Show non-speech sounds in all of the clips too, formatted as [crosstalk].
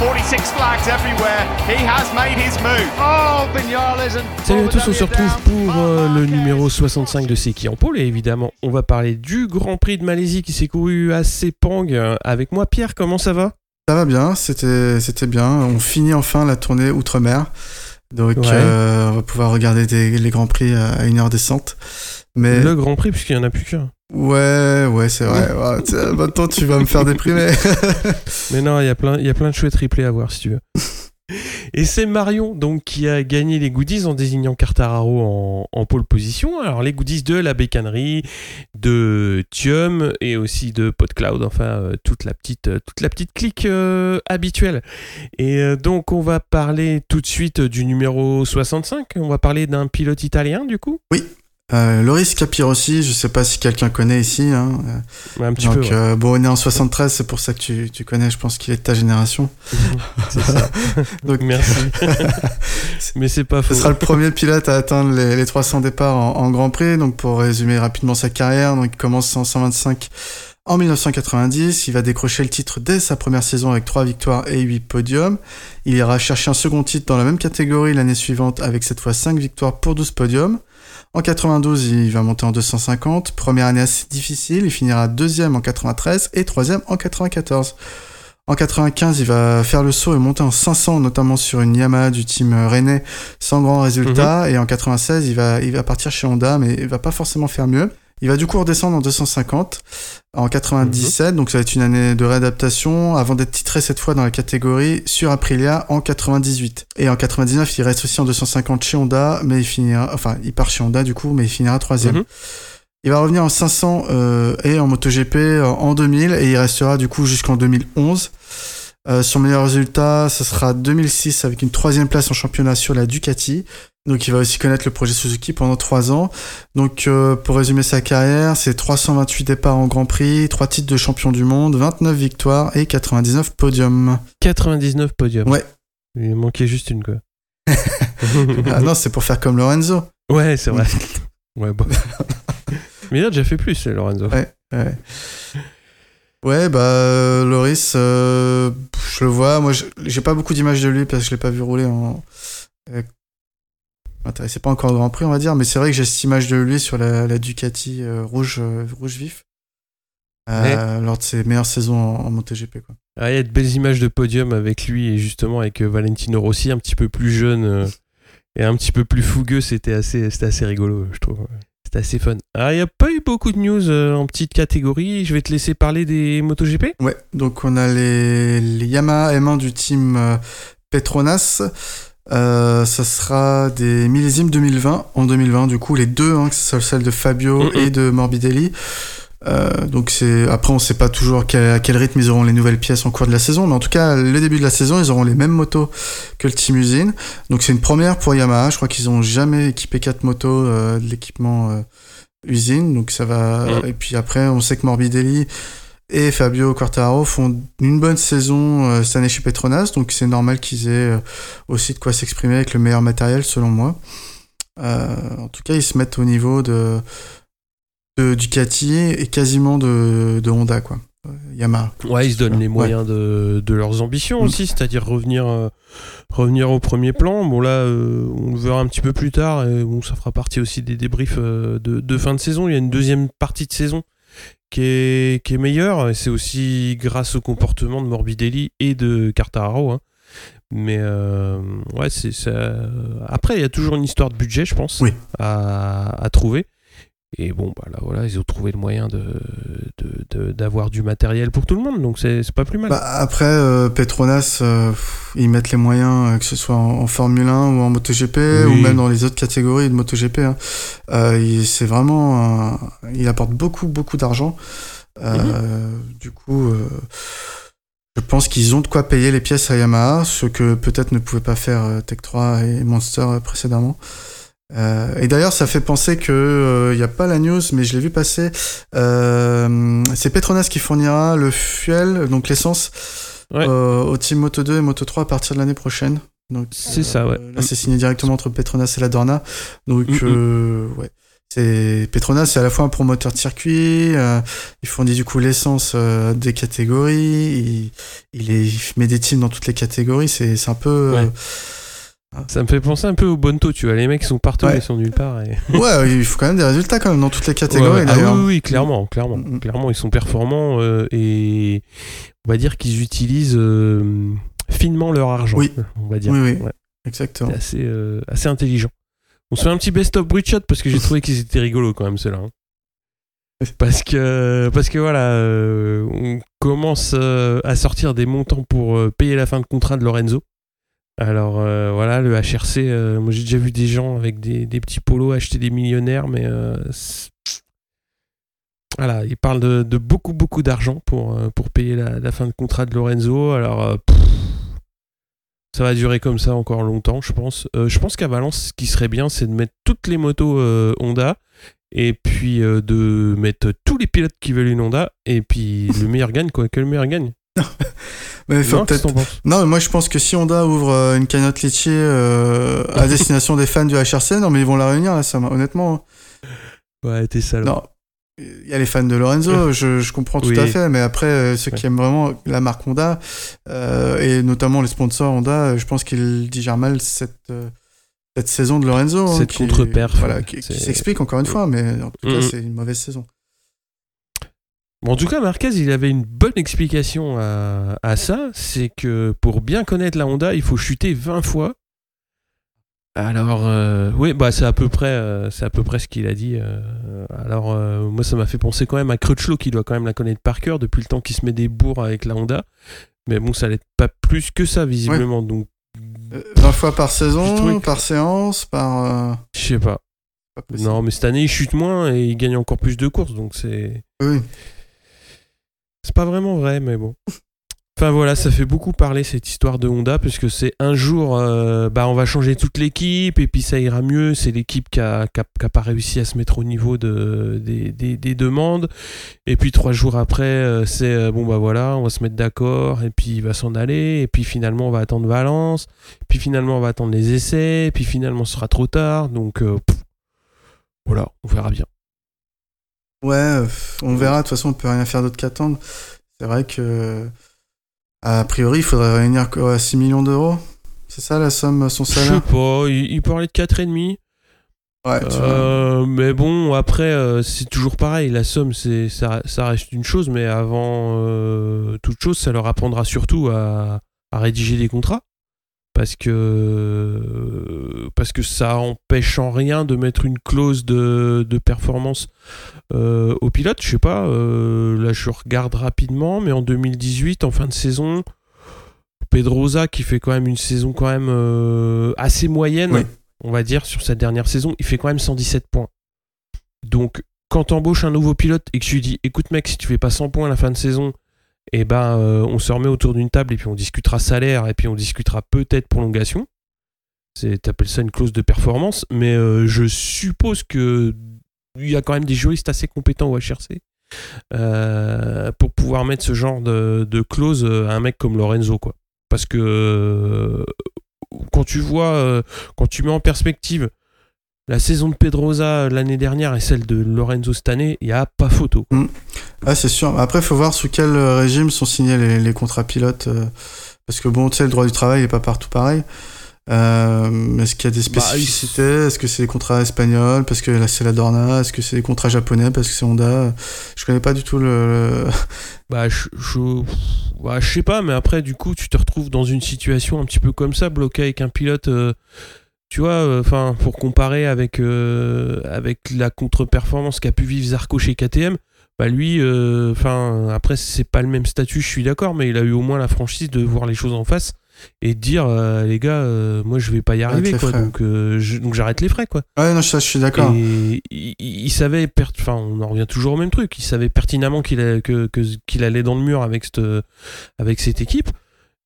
46 flags everywhere. He has made his move. Oh, Salut à tous, on se retrouve pour euh, le numéro 65 de C'est qui en pôle et évidemment on va parler du Grand Prix de Malaisie qui s'est couru à Sepang euh, avec moi Pierre, comment ça va? Ça va bien, c'était c'était bien. On finit enfin la tournée outre-mer. Donc Ouais. euh, on va pouvoir regarder des- les grands prix à une heure décente. Mais Le Grand Prix puisqu'il n'y en a plus qu'un. Ouais, ouais, c'est vrai. [laughs] Ouais, sais, maintenant tu vas me faire déprimer. [laughs] Mais non, il y a plein, de chouettes replays à voir si tu veux. [laughs] Et c'est Marion donc qui a gagné les goodies en désignant Cartararo en, en pole position. Alors les goodies de la bécannerie, de Thium et aussi de PodCloud, enfin euh, toute la petite euh, toute la petite clique euh, habituelle. Et donc on va parler tout de suite du numéro 65. On va parler d'un pilote italien du coup? Euh, Loris Capirossi, je sais pas si quelqu'un connaît ici. Hein. Un petit Donc peu. ouais. euh, bon, on est en 73, c'est pour ça que tu, tu connais. Je pense qu'il est de ta génération. [laughs] c'est ça. [laughs] Donc Merci. [laughs] Mais c'est pas faux. Ce sera le premier pilote à atteindre les, les 300 départs en, en Grand Prix. Donc, pour résumer rapidement sa carrière, donc il commence en 125 en 1990. Il va décrocher le titre dès sa première saison avec 3 victoires et 8 podiums. Il ira chercher un second titre dans la même catégorie l'année suivante avec cette fois 5 victoires pour 12 podiums. En 92, il va monter en 250. Première année assez difficile. Il finira deuxième en 93 et troisième en 94. En 95, il va faire le saut et monter en 500, notamment sur une Yamaha du team Rennais, sans grand résultat. Et en 96, il va, il va partir chez Honda, mais il va pas forcément faire mieux. Il va du coup redescendre en 250 en 97, donc ça va être une année de réadaptation avant d'être titré cette fois dans la catégorie sur Aprilia en 98. Et en 99, il reste aussi en 250 chez Honda, mais il finira, enfin, il part chez Honda du coup, mais il finira troisième. Mhm. Il va revenir en 500 euh, et en MotoGP euh, en 2000 et il restera du coup jusqu'en 2011. Euh, son meilleur résultat, ce sera 2006 avec une troisième place en championnat sur la Ducati. Donc il va aussi connaître le projet Suzuki pendant trois ans. Donc euh, pour résumer sa carrière, c'est 328 départs en Grand Prix, 3 titres de champion du monde, 29 victoires et 99 podiums. 99 podiums. Ouais. Il manquait juste une quoi. [laughs] ah non, c'est pour faire comme Lorenzo. Ouais, c'est vrai. [laughs] ouais, bon. [laughs] Mais il a déjà fait plus, Lorenzo. Ouais. Ouais, ouais bah euh, Loris, euh, je le vois. Moi, j'ai pas beaucoup d'images de lui parce que je l'ai pas vu rouler en. Euh, m'intéressait pas encore au Grand Prix, on va dire, mais c'est vrai que j'ai cette image de lui sur la, la Ducati euh, rouge, rouge vif. lors de ses meilleures saisons en, en MotoGP. Quoi. Ah, il y a de belles images de podium avec lui et justement avec Valentino Rossi, un petit peu plus jeune et un petit peu plus fougueux. C'était assez, c'était assez rigolo, je trouve. C'était assez fun. Ah, il n'y a pas eu beaucoup de news euh, en petite catégorie. Je vais te laisser parler des MotoGP. Ouais, donc on a les, les Yamaha M1 du team euh, Petronas. Euh, ça sera des millésimes 2020 en 2020 du coup les deux hein, que ce soit celle de Fabio et de Morbidelli Euh, donc c'est après on sait pas toujours à quel rythme ils auront les nouvelles pièces en cours de la saison mais en tout cas le début de la saison ils auront les mêmes motos que le team usine donc c'est une première pour Yamaha je crois qu'ils ont jamais équipé quatre motos euh, de l'équipement euh, usine donc ça va Mhm. et puis après on sait que Morbidelli et Fabio Quartararo font une bonne saison cette année chez Petronas, donc c'est normal qu'ils aient aussi de quoi s'exprimer avec le meilleur matériel selon moi. En tout cas, ils se mettent au niveau de, de Ducati et quasiment de, de Honda, quoi. Euh, Yamaha. Ouais, ils se donnent les moyens de, de leurs ambitions Mm. aussi, c'est-à-dire revenir, euh, revenir au premier plan. Bon, là, euh, on le verra un petit peu plus tard, et bon, ça fera partie aussi des débriefs euh, de, de fin de saison. Il y a une deuxième partie de saison qui est, qui est meilleure, et c'est aussi grâce au comportement de Morbidelli et de Cartararo. hein. Mais ouais, c'est ça. Après, il y a toujours une histoire de budget, je pense, Oui. à, à trouver. Et bon, bah là, voilà, ils ont trouvé le moyen de, de- de- d'avoir du matériel pour tout le monde, donc c'est, pas plus mal. Bah, après, euh, Petronas, euh, ils mettent les moyens, euh, que ce soit en, en Formule 1 ou en MotoGP, Oui. ou même dans les autres catégories de MotoGP. Hein. C'est vraiment... il apporte beaucoup, beaucoup d'argent. Euh, Du coup, Je pense qu'ils ont de quoi payer les pièces à Yamaha, ce que peut-être ne pouvait pas faire Tech 3 et Monster précédemment. Euh, et d'ailleurs, ça fait penser que il n'y a pas la news, mais je l'ai vu passer. c'est Petronas qui fournira le fuel, donc l'essence, au team Moto 2 et Moto 3 à partir de l'année prochaine. Donc c'est ça, ouais. Là, c'est signé directement entre Petronas et la Dorna. Donc ouais. C'est Petronas, c'est à la fois un promoteur de circuit, euh, il fournit du coup l'essence euh, des catégories, il, il, met des teams dans toutes les catégories, c'est un peu. Euh, ça me fait penser un peu au Bonto, tu vois, les mecs sont partout ils sont nulle part. Et... [laughs] ouais, il faut quand même des résultats quand même dans toutes les catégories. Ah oui, oui, clairement, clairement, mm, mm. clairement, ils sont performants et on va dire qu'ils utilisent finement leur argent. Oui, on va dire. Oui, oui, exactement. C'est assez, assez intelligent. On se fait un petit best-of shot parce que j'ai trouvé qu'ils étaient rigolos quand même, ceux-là. Hein. Parce que, parce que voilà, euh, on commence euh, à sortir des montants pour euh, payer la fin de contrat de Lorenzo. Alors voilà, le HRC, moi j'ai déjà vu des gens avec des, petits polos acheter des millionnaires, mais voilà, ils parlent de, beaucoup beaucoup d'argent pour, payer la, fin de contrat de Lorenzo. Alors ça va durer comme ça encore longtemps, je pense. Euh, je pense qu'à Valence, ce qui serait bien, c'est de mettre toutes les motos euh, Honda et puis euh, de mettre tous les pilotes qui veulent une Honda et puis le meilleur gagne, quoi. Que le meilleur gagne. Mais non, non, mais moi je pense que si Honda ouvre une cagnotte laitier à [laughs] destination des fans du HRC, non, mais ils vont la réunir là, ça, honnêtement. Hein. Ouais, t'es sale. Non, il y a les fans de Lorenzo, [laughs] je, comprends tout à fait, mais après, euh, ceux qui aiment vraiment la marque Honda, euh, et notamment les sponsors Honda, je pense qu'ils digèrent mal cette, euh, cette saison de Lorenzo. Hein, cette contre-perf. Voilà, qui, s'explique encore une fois, mais en tout cas, c'est une mauvaise saison. Bon, en tout cas, Marquez, il avait une bonne explication à, à ça, c'est que pour bien connaître la Honda, il faut chuter 20 fois alors, euh, oui, bah, c'est à peu près, euh, c'est à peu près ce qu'il a dit. Euh, alors, moi, ça m'a fait penser quand même à Crutchlow, qui doit quand même la connaître par cœur depuis le temps qu'il se met des bourres avec la Honda. Mais bon, ça n'allait pas plus que ça, visiblement. Donc, 20 fois par saison, par séance, par. Je sais pas. non, mais cette année, il chute moins et il gagne encore plus de courses, donc c'est. Oui. C'est pas vraiment vrai, mais bon. Enfin voilà, ça fait beaucoup parler cette histoire de Honda, puisque c'est un jour, euh, bah, on va changer toute l'équipe, et puis ça ira mieux. C'est l'équipe qui a, pas réussi à se mettre au niveau de, des, demandes. Et puis trois jours après, euh, c'est euh, bon, bah voilà, on va se mettre d'accord, et puis il va s'en aller, et puis finalement on va attendre Valence, puis finalement on va attendre les essais, et puis finalement ce sera trop tard. Donc voilà, on verra bien. Ouais, on verra. De toute façon, on peut rien faire d'autre qu'attendre. C'est vrai que a priori, il faudrait réunir quoi, 6 millions d'euros C'est ça la somme, son salaire Je sais pas, il, parlait de 4,5. Ouais, euh, mais bon, après, euh, c'est toujours pareil. La somme, c'est ça, ça, reste une chose, mais avant euh, toute chose, ça leur apprendra surtout à, à rédiger des contrats parce que parce que ça empêche en rien de mettre une clause de, de performance euh, au pilote. Je sais pas, euh, là je regarde rapidement, mais en 2018, en fin de saison, Pedrosa qui fait quand même une saison quand même euh, assez moyenne, on va dire, sur sa dernière saison, il fait quand même 117 points. Donc quand tu embauches un nouveau pilote et que tu lui dis écoute mec, si tu fais pas 100 points à la fin de saison, et eh ben euh, on se remet autour d'une table et puis on discutera salaire et puis on discutera peut-être prolongation. C'est appelles ça une clause de performance, mais euh, je suppose que il y a quand même des juristes assez compétents au HRC euh, pour pouvoir mettre ce genre de, de, clause à un mec comme Lorenzo quoi. Parce que quand tu vois, quand tu mets en perspective la saison de Pedrosa euh, l'année dernière et celle de Lorenzo cette année, il n'y a pas photo. Mm. Ah, c'est sûr. Après, il faut voir sous quel euh, régime sont signés les, contrats pilotes. Euh, parce que bon, tu sais, le droit du travail n'est pas partout pareil. Est-ce qu'il y a des bah, spécificités? Est-ce que c'est des contrats espagnols? Parce que là, c'est la Dorna Est-ce que c'est des contrats japonais? Parce que c'est Honda Je connais pas du tout le. [laughs] Bah, je, je... Bah, je sais pas, mais après, du coup, tu te retrouves dans une situation un petit peu comme ça, bloqué avec un pilote tu vois, euh, enfin, pour comparer avec, euh, avec la contre-performance qu'a pu vivre Zarco chez KTM, bah lui, euh, enfin, après, c'est pas le même statut, je suis d'accord, mais il a eu au moins la franchise de voir les choses en face et dire euh, les gars, euh, moi je vais pas y Arrête arriver quoi, donc euh, je- donc j'arrête les frais quoi. Ouais, non, ça, je suis d'accord. Et il, il savait, enfin, on en revient toujours au même truc. Il savait pertinemment qu'il que- allait dans le mur avec cette, avec cette équipe.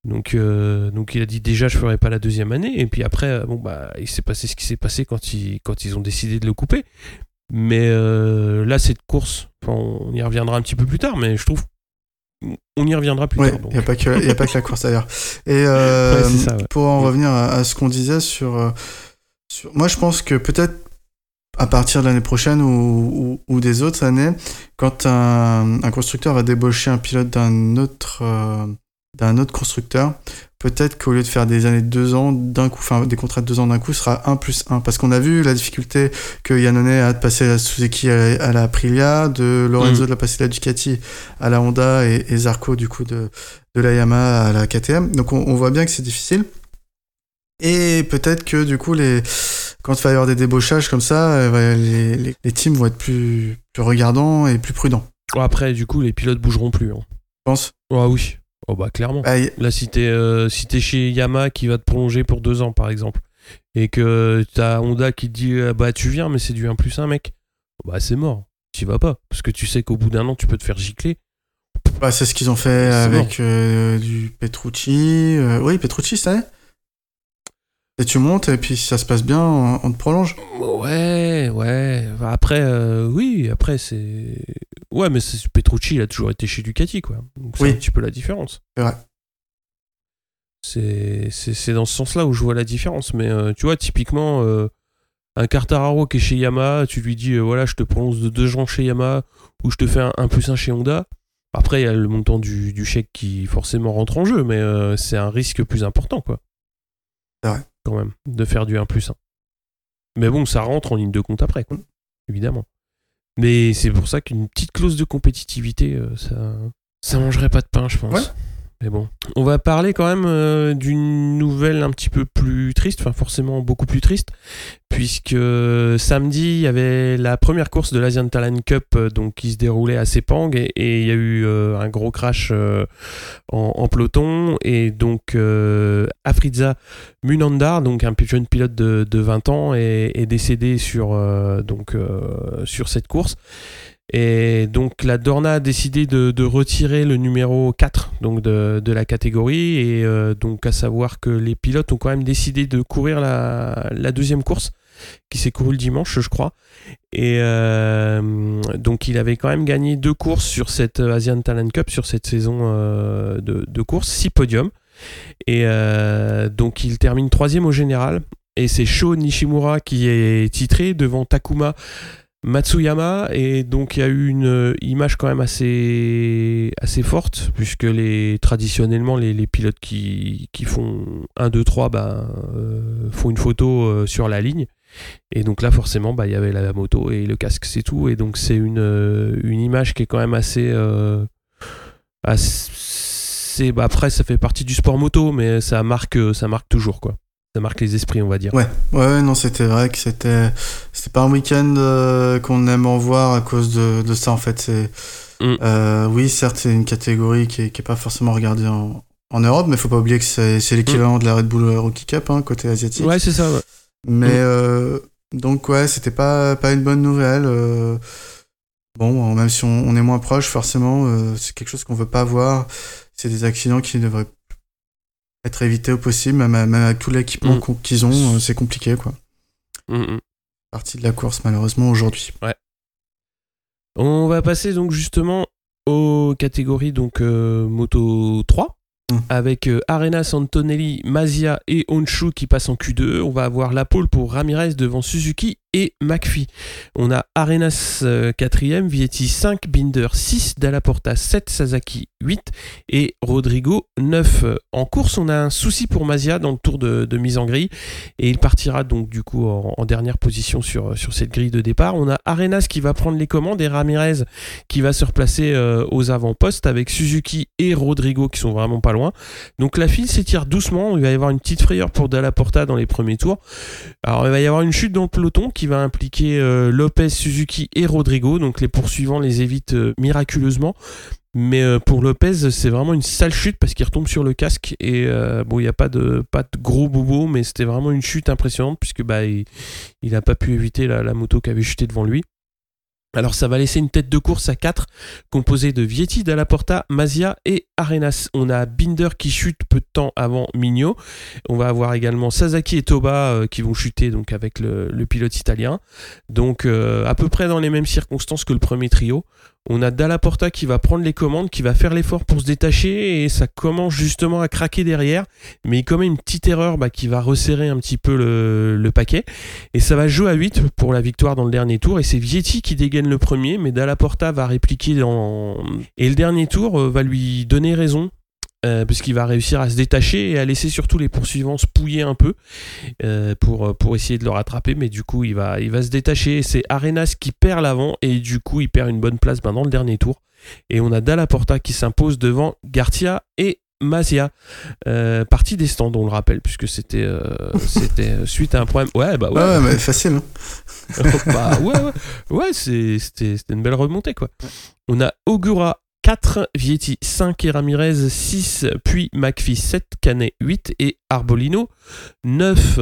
Donc, euh, donc il a dit déjà je ferai pas la deuxième année. Et puis après, euh, bon bah, il s'est passé ce qui s'est passé quand ils, quand ils ont décidé de le couper. Mais euh, là, cette course, on y reviendra un petit peu plus tard. Mais je trouve, on y reviendra plus Ouais, tard. il n'y a, pas que- y a pas que la course d'ailleurs. Et euh, [laughs] Ouais, c'est ça, ouais. pour en Mm. revenir à, à ce qu'on disait sur, sur- Moi, je pense que peut-être à partir de l'année prochaine ou, ou- ou des autres années, quand un, un constructeur va débaucher un pilote d'un autre, d'un autre constructeur, peut-être qu'au lieu de faire des années de deux ans d'un coup, enfin des contrats de deux ans d'un coup, sera 1 plus 1. Parce qu'on a vu la difficulté que Yannone a de passer la Suzuki à la, à la Aprilia, de Lorenzo Mm. de la passer la Ducati à la Honda et, et Zarco du coup de, de la Yamaha à la KTM. Donc on, on voit bien que c'est difficile. Et peut-être que du coup, les... quand il va y avoir des débauchages comme ça, euh, les, les, les teams vont être plus, plus regardants et plus prudents. Après, du coup, les pilotes bougeront plus. hein. Je pense. Ah oui. Oh bah clairement. Y- Là, si t'es euh, si chez Yamaha qui va te prolonger pour deux ans, par exemple, et que t'as Honda qui te dit euh, bah tu viens, mais c'est du 1 plus 1, mec, bah c'est mort. Tu vas pas. Parce que tu sais qu'au bout d'un an, tu peux te faire gicler. bah, c'est ce qu'ils ont fait avec euh, du Petrucci. euh, oui, Petrucci année. Et tu montes, et puis si ça se passe bien, on, on te prolonge. Ouais, ouais. Après, euh, oui, après, c'est. Ouais, mais c'est- Petrucci, il a toujours été chez Ducati, quoi. Donc c'est Oui. un petit peu la différence. C'est vrai. C'est c'est- c'est dans ce sens-là où je vois la différence. Mais euh, tu vois, typiquement, euh, un Cartararo qui est chez Yamaha, tu lui dis, voilà, je te prolonge de deux ans chez Yamaha, ou je te fais un 1 plus 1 chez Honda. Après, il y a le montant du, du chèque qui forcément rentre en jeu, mais c'est un risque plus important, quoi. C'est vrai. Quand même, de faire du 1 plus 1. Mais bon, ça rentre en ligne de compte après. Évidemment. Mais c'est pour ça qu'une petite clause de compétitivité, euh, ça, ça mangerait pas de pain, je pense. Mais bon. On va parler quand même euh, d'une nouvelle un petit peu plus triste, enfin forcément beaucoup plus triste, puisque euh, samedi, il y avait la première course de l'Asian Talent Cup euh, donc, qui se déroulait à Sepang, et il y a eu un gros crash en, peloton, et donc Afriza Munandar, donc un jeune pilote de, de 20 ans, est, décédé sur cette course. Et donc la Dorna a décidé de, retirer le numéro 4 donc de, la catégorie. Et euh, donc à savoir que les pilotes ont quand même décidé de courir la, deuxième course qui s'est courue le dimanche, je crois. Et euh, donc il avait quand même gagné deux courses sur cette Asian Talent Cup, sur cette saison euh, de, course, six podiums. Et euh, donc il termine troisième au général. Et c'est Sho Nishimura qui est titré devant Takuma Matsuyama. Et donc il y a eu une euh, image quand même assez, assez forte, puisque les, traditionnellement les, les pilotes qui, qui font 1, 2, 3 bah, euh, font une photo euh, sur la ligne. Et donc là, forcément, bah, il y avait la moto et le casque, c'est tout. Et donc, c'est une, une image qui est quand même assez. assez bah, après, ça fait partie du sport moto, mais ça marque, ça marque toujours, quoi. Ça marque les esprits, on va dire. Ouais, ouais, non, c'était vrai que c'était, c'était pas un week-end euh, qu'on aime en voir à cause de, de ça en fait. C'est, Mm. euh, oui, certes, c'est une catégorie qui est, qui est pas forcément regardée en, en Europe, mais faut pas oublier que c'est, c'est l'équivalent de la Red Bull Rookie Cup hein, côté asiatique. Ouais, c'est ça. ouais. Mais Mm. euh, donc ouais, c'était pas pas une bonne nouvelle. bon, même si on, on est moins proche, forcément, c'est quelque chose qu'on veut pas voir. C'est des accidents qui devraient être évités au possible, même, même avec tout l'équipement Mm. qu'ils ont, euh, c'est compliqué quoi. Mm, mm. Partie de la course malheureusement aujourd'hui. On va passer donc justement aux catégories donc euh, Moto 3 Mm. avec euh, Arenas, Antonelli, Mazia et Honshu qui passent en Q2. On va avoir la pole pour Ramirez devant Suzuki et McPhee. On a Arenas 4ème, Vietti 5, Binder 6, Dalla Porta 7, Sasaki 8 et Rodrigo 9. En course, on a un souci pour Mazia dans le tour de, mise en grille et il partira donc du coup en, dernière position sur, cette grille de départ. On a Arenas qui va prendre les commandes et Ramirez qui va se replacer euh, aux avant-postes avec Suzuki et Rodrigo qui sont vraiment pas loin. Donc la file s'étire doucement, il va y avoir une petite frayeur pour Dalla Porta dans les premiers tours. Alors il va y avoir une chute dans le peloton qui va impliquer euh, Lopez, Suzuki et Rodrigo. Donc les poursuivants les évitent euh, miraculeusement. Mais euh, pour Lopez, c'est vraiment une sale chute parce qu'il retombe sur le casque. Et bon, il n'y a pas de, pas de gros bobo, mais c'était vraiment une chute impressionnante puisque bah, il n'a pas pu éviter la moto qui avait chuté devant lui. Alors ça va laisser une tête de course à 4 composée de Vietti, Porta, Mazia et Arenas. On a Binder qui chute peu de temps avant Migno. On va avoir également Sasaki et Toba euh, qui vont chuter donc avec le, pilote italien. Donc euh, à peu près dans les mêmes circonstances que le premier trio. On a Dalla Porta qui va prendre les commandes, qui va faire l'effort pour se détacher et ça commence justement à craquer derrière. Mais il commet une petite erreur bah, qui va resserrer un petit peu le, paquet. Et ça va jouer à 8 pour la victoire dans le dernier tour. Et c'est Vietti qui dégaine le premier, mais Dalla Porta va répliquer dans... Et le dernier tour euh, va lui donner raison euh, puisqu'il va réussir à se détacher et à laisser surtout les poursuivants se pouiller un peu euh, pour, pour essayer de le rattraper, mais du coup il va, il va se détacher. C'est Arenas qui perd l'avant et du coup il perd une bonne place ben, dans le dernier tour. Et on a Dalla Porta qui s'impose devant Garcia et Mazia, euh, partie des stands, on le rappelle, puisque c'était [laughs] c'était suite à un problème. Ouais, bah ouais. mais facile. Hein. [laughs] bah, ouais, ouais, ouais c'était une belle remontée, quoi. On a Ogura 4, Vietti 5 et Ramirez 6, puis McPhee 7, Canet 8 et Arbolino 9.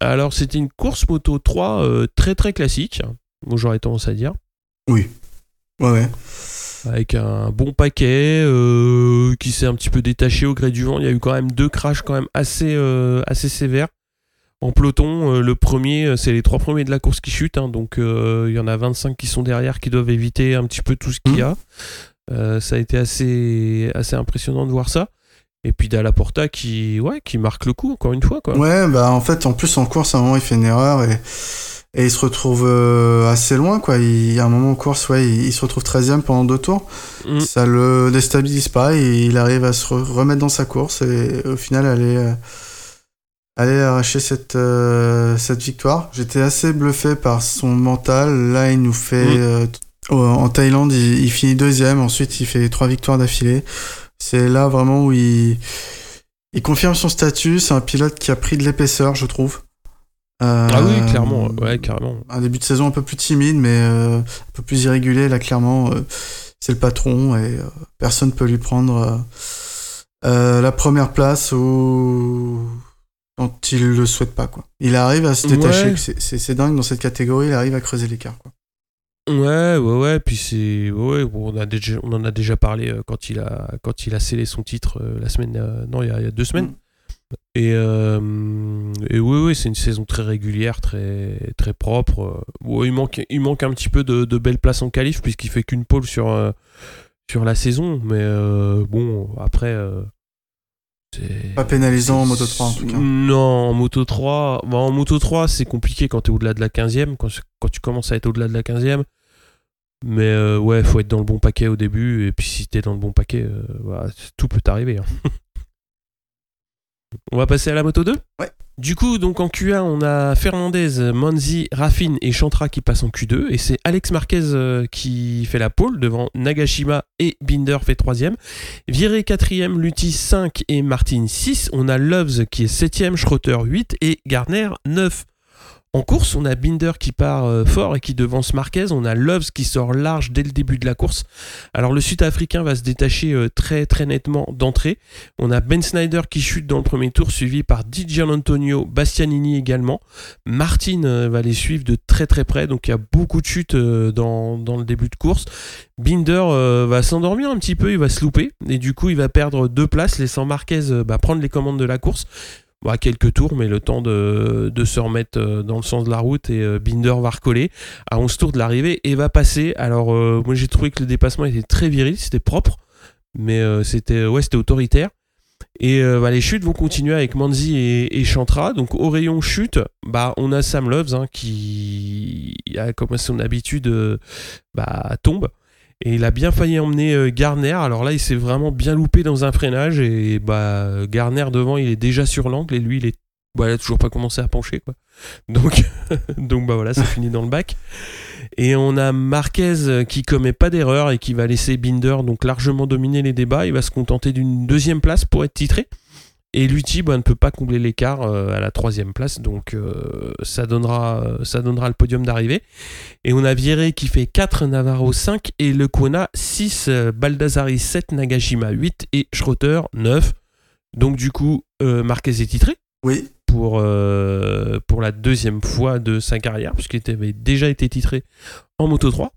Alors c'était une course moto 3 euh, très très classique, j'aurais tendance à dire. Oui. Ouais, ouais. Avec un bon paquet euh, qui s'est un petit peu détaché au gré du vent. Il y a eu quand même deux crashs quand même assez, euh, assez sévères. En peloton, le premier, c'est les trois premiers de la course qui chutent, hein, donc il y en a 25 qui sont derrière qui doivent éviter un petit peu tout ce qu'il y a. Euh, ça a été assez, assez impressionnant de voir ça. Et puis Dalla Porta qui, ouais, qui marque le coup, encore une fois. Quoi. Ouais, bah en fait, en plus, en course, à un moment, il fait une erreur et, et il se retrouve euh, assez loin. Quoi. Il, y a un moment en course, ouais, il, se retrouve 13ème pendant deux tours. Mm. Ça le déstabilise pas et il arrive à se remettre dans sa course et au final, aller, euh, aller arracher cette, cette victoire. J'étais assez bluffé par son mental. Là, il nous fait. Mm en Thaïlande, il, finit deuxième. Ensuite, il fait trois victoires d'affilée. C'est là vraiment où il, il confirme son statut. C'est un pilote qui a pris de l'épaisseur, je trouve. Euh, ah oui, clairement, ouais, carrément. Un début de saison un peu plus timide, mais euh, un peu plus irrégulier. Là, clairement, euh, c'est le patron et personne peut lui prendre la première place ou quand il le souhaite pas. Quoi. Il arrive à se détacher. C'est dingue dans cette catégorie. Il arrive à creuser l'écart. Quoi. Ouais, ouais, ouais. Puis c'est, ouais, on a déjà, on en a déjà parlé euh, quand il a, quand il a scellé son titre euh, la semaine, euh, non, il y, a, deux semaines. Mm. Et, et oui, oui, c'est une saison très régulière, très, très propre. il manque, il manque un petit peu de, de belles places en qualif puisqu'il fait qu'une pole sur, sur la saison. Mais bon, après. Pas pénalisant en Moto 3 en tout cas. Non, en Moto 3, bah, en Moto 3 c'est compliqué quand tu es au-delà de la 15e. Quand, quand tu commences à être au-delà de la 15e, mais euh, ouais, faut être dans le bon paquet au début, et puis si t'es dans le bon paquet, euh, tout peut arriver. Hein. [laughs] on va passer à la moto 2 Ouais. Du coup, donc en Q1, on a Fernandez, Manzi, Raffin et Chantra qui passent en Q2. Et c'est Alex Marquez euh, qui fait la pole devant Nagashima et Binder fait troisième. Viré quatrième, Lutti 5 et Martin 6. On a Loves qui est septième, Schroeter 8 et Garner 9. En course, on a Binder qui part euh, fort et qui devance Marquez. On a Loves qui sort large dès le début de la course. Alors le Sud-Africain va se détacher euh, très très nettement d'entrée. On a Ben Snyder qui chute dans le premier tour, suivi par Di Antonio, Bastianini également. Martin euh, va les suivre de très très près, donc il y a beaucoup de chutes dans, le début de course. Binder va s'endormir un petit peu, il va se louper et du coup il va perdre deux places, laissant Marquez bah, prendre les commandes de la course bah, quelques tours, mais le temps de, se remettre euh, dans le sens de la route et euh, Binder va recoller à 11 tours de l'arrivée et va passer. Alors euh, moi j'ai trouvé que le dépassement était très viril, c'était propre, mais c'était ouais, autoritaire. Et bah, les chutes vont continuer avec Manzi et, Chantra. Donc au rayon chute, bah, on a Sam Loves hein, qui a comme son habitude bah, tombe. Et il a bien failli emmener euh, Garner. Alors là, il s'est vraiment bien loupé dans un freinage. Et bah, Garner devant, il est déjà sur l'angle. Et lui, il est. Bah, toujours pas commencé à pencher. [laughs] Donc, [laughs] donc bah voilà, ça finit dans le bac. Et on a Marquez euh, qui commet pas d'erreur et qui va laisser Binder donc largement dominer les débats. Il va se contenter d'une deuxième place pour être titré. Et Lutti bah, ne peut pas combler l'écart à la troisième place, donc ça, donnera, ça donnera le podium d'arrivée. Et on a Viré qui fait 4, Navarro 5 et Le Kona 6, Baldassari 7, Nagashima 8 et Schroeter 9. Donc du coup, Marquez est titré. Oui pour, euh, pour la deuxième fois de sa carrière, puisqu'il avait déjà été titré en Moto 3.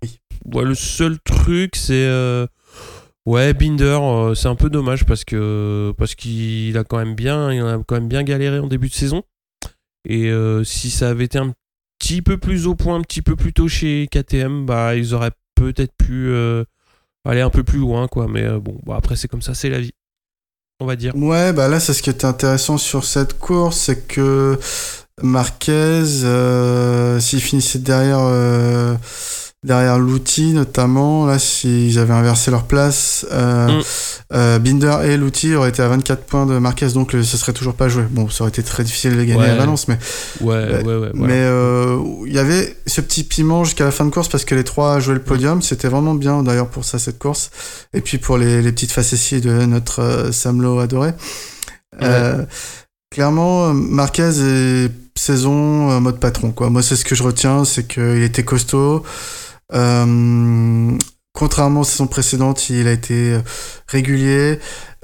le seul truc, c'est. Euh, ouais, Binder, euh, c'est un peu dommage parce que parce qu'il a quand même bien, il a quand même bien galéré en début de saison. Et si ça avait été un petit peu plus au point, un petit peu plus tôt chez KTM, bah ils auraient peut-être pu aller un peu plus loin, quoi. Mais bon, bah, après c'est comme ça, c'est la vie on va dire. Ouais, bah là, c'est ce qui était intéressant sur cette course, c'est que Marquez, euh, s'il finissait derrière, euh, derrière l'outil notamment, là, s'ils avaient inversé leur place, euh, mm. euh, Binder et l'outil auraient été à 24 points de Marquez, donc ce serait toujours pas joué. Bon, ça aurait été très difficile de gagner à Valence, mais. Ouais, ouais, ouais. Mais il y avait ce petit piment jusqu'à la fin de course parce que les trois jouaient le podium. C'était vraiment bien d'ailleurs pour ça, cette course. Et puis pour les, les petites facéties de notre Samlo adoré. clairement, Marquez est saison mode patron, quoi. Moi, c'est ce que je retiens, c'est qu'il était costaud. Euh, contrairement aux saisons précédentes, il a été euh, régulier.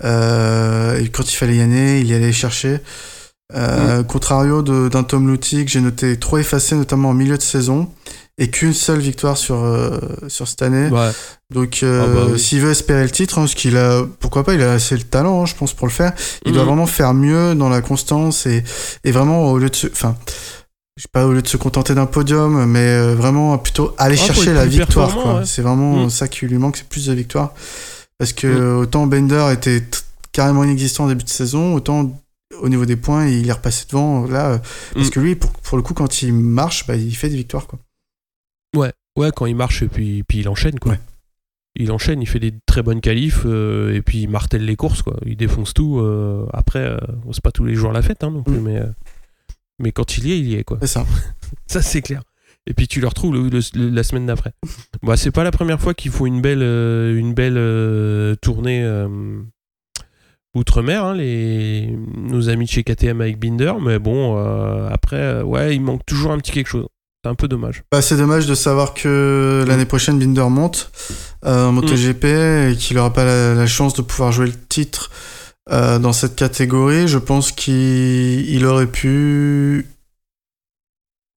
Euh, et quand il fallait y aller, il y allait chercher. Euh, mm. Contrario d'un Tom Lutti que j'ai noté trop effacé, notamment en milieu de saison, et qu'une seule victoire sur, euh, sur cette année. Ouais. Donc, euh, ah bah s'il veut espérer le titre, hein, ce qu'il a, pourquoi pas, il a assez le talent, hein, je pense, pour le faire. Il doit mm. vraiment faire mieux dans la constance et, et vraiment au lieu de, enfin, je sais pas, au lieu de se contenter d'un podium, mais euh, vraiment plutôt aller ah, chercher la victoire. C'est vraiment mm. ça qui lui manque, c'est plus de victoire. Parce que mm. autant Bender était carrément inexistant au début de saison, autant au niveau des points, il est repassé devant là. Euh, parce mm. que lui, pour, pour, le coup, quand il marche, bah, il fait des victoires. Quoi. Ouais, ouais, quand il marche, et puis, puis il enchaîne. Quoi. Il enchaîne, il fait des très bonnes qualifs, euh, et puis il martèle les courses. Quoi. Il défonce tout. après, c'est pas tous les jours la fête hein, non plus, mais mais quand il y est, il y est, quoi. C'est ça. [laughs] ça, c'est clair. Et puis tu le retrouves la semaine d'après. bah, c'est pas la première fois qu'il faut une belle, euh, une belle euh, tournée euh, outre-mer, hein, les, nos amis de chez KTM avec Binder, mais bon, après, ouais, il manque toujours un petit quelque chose. C'est un peu dommage. Bah, c'est dommage de savoir que l'année prochaine, Binder monte en MotoGP mm. et qu'il n'aura pas la, chance de pouvoir jouer le titre euh, dans cette catégorie, je pense qu'il aurait pu.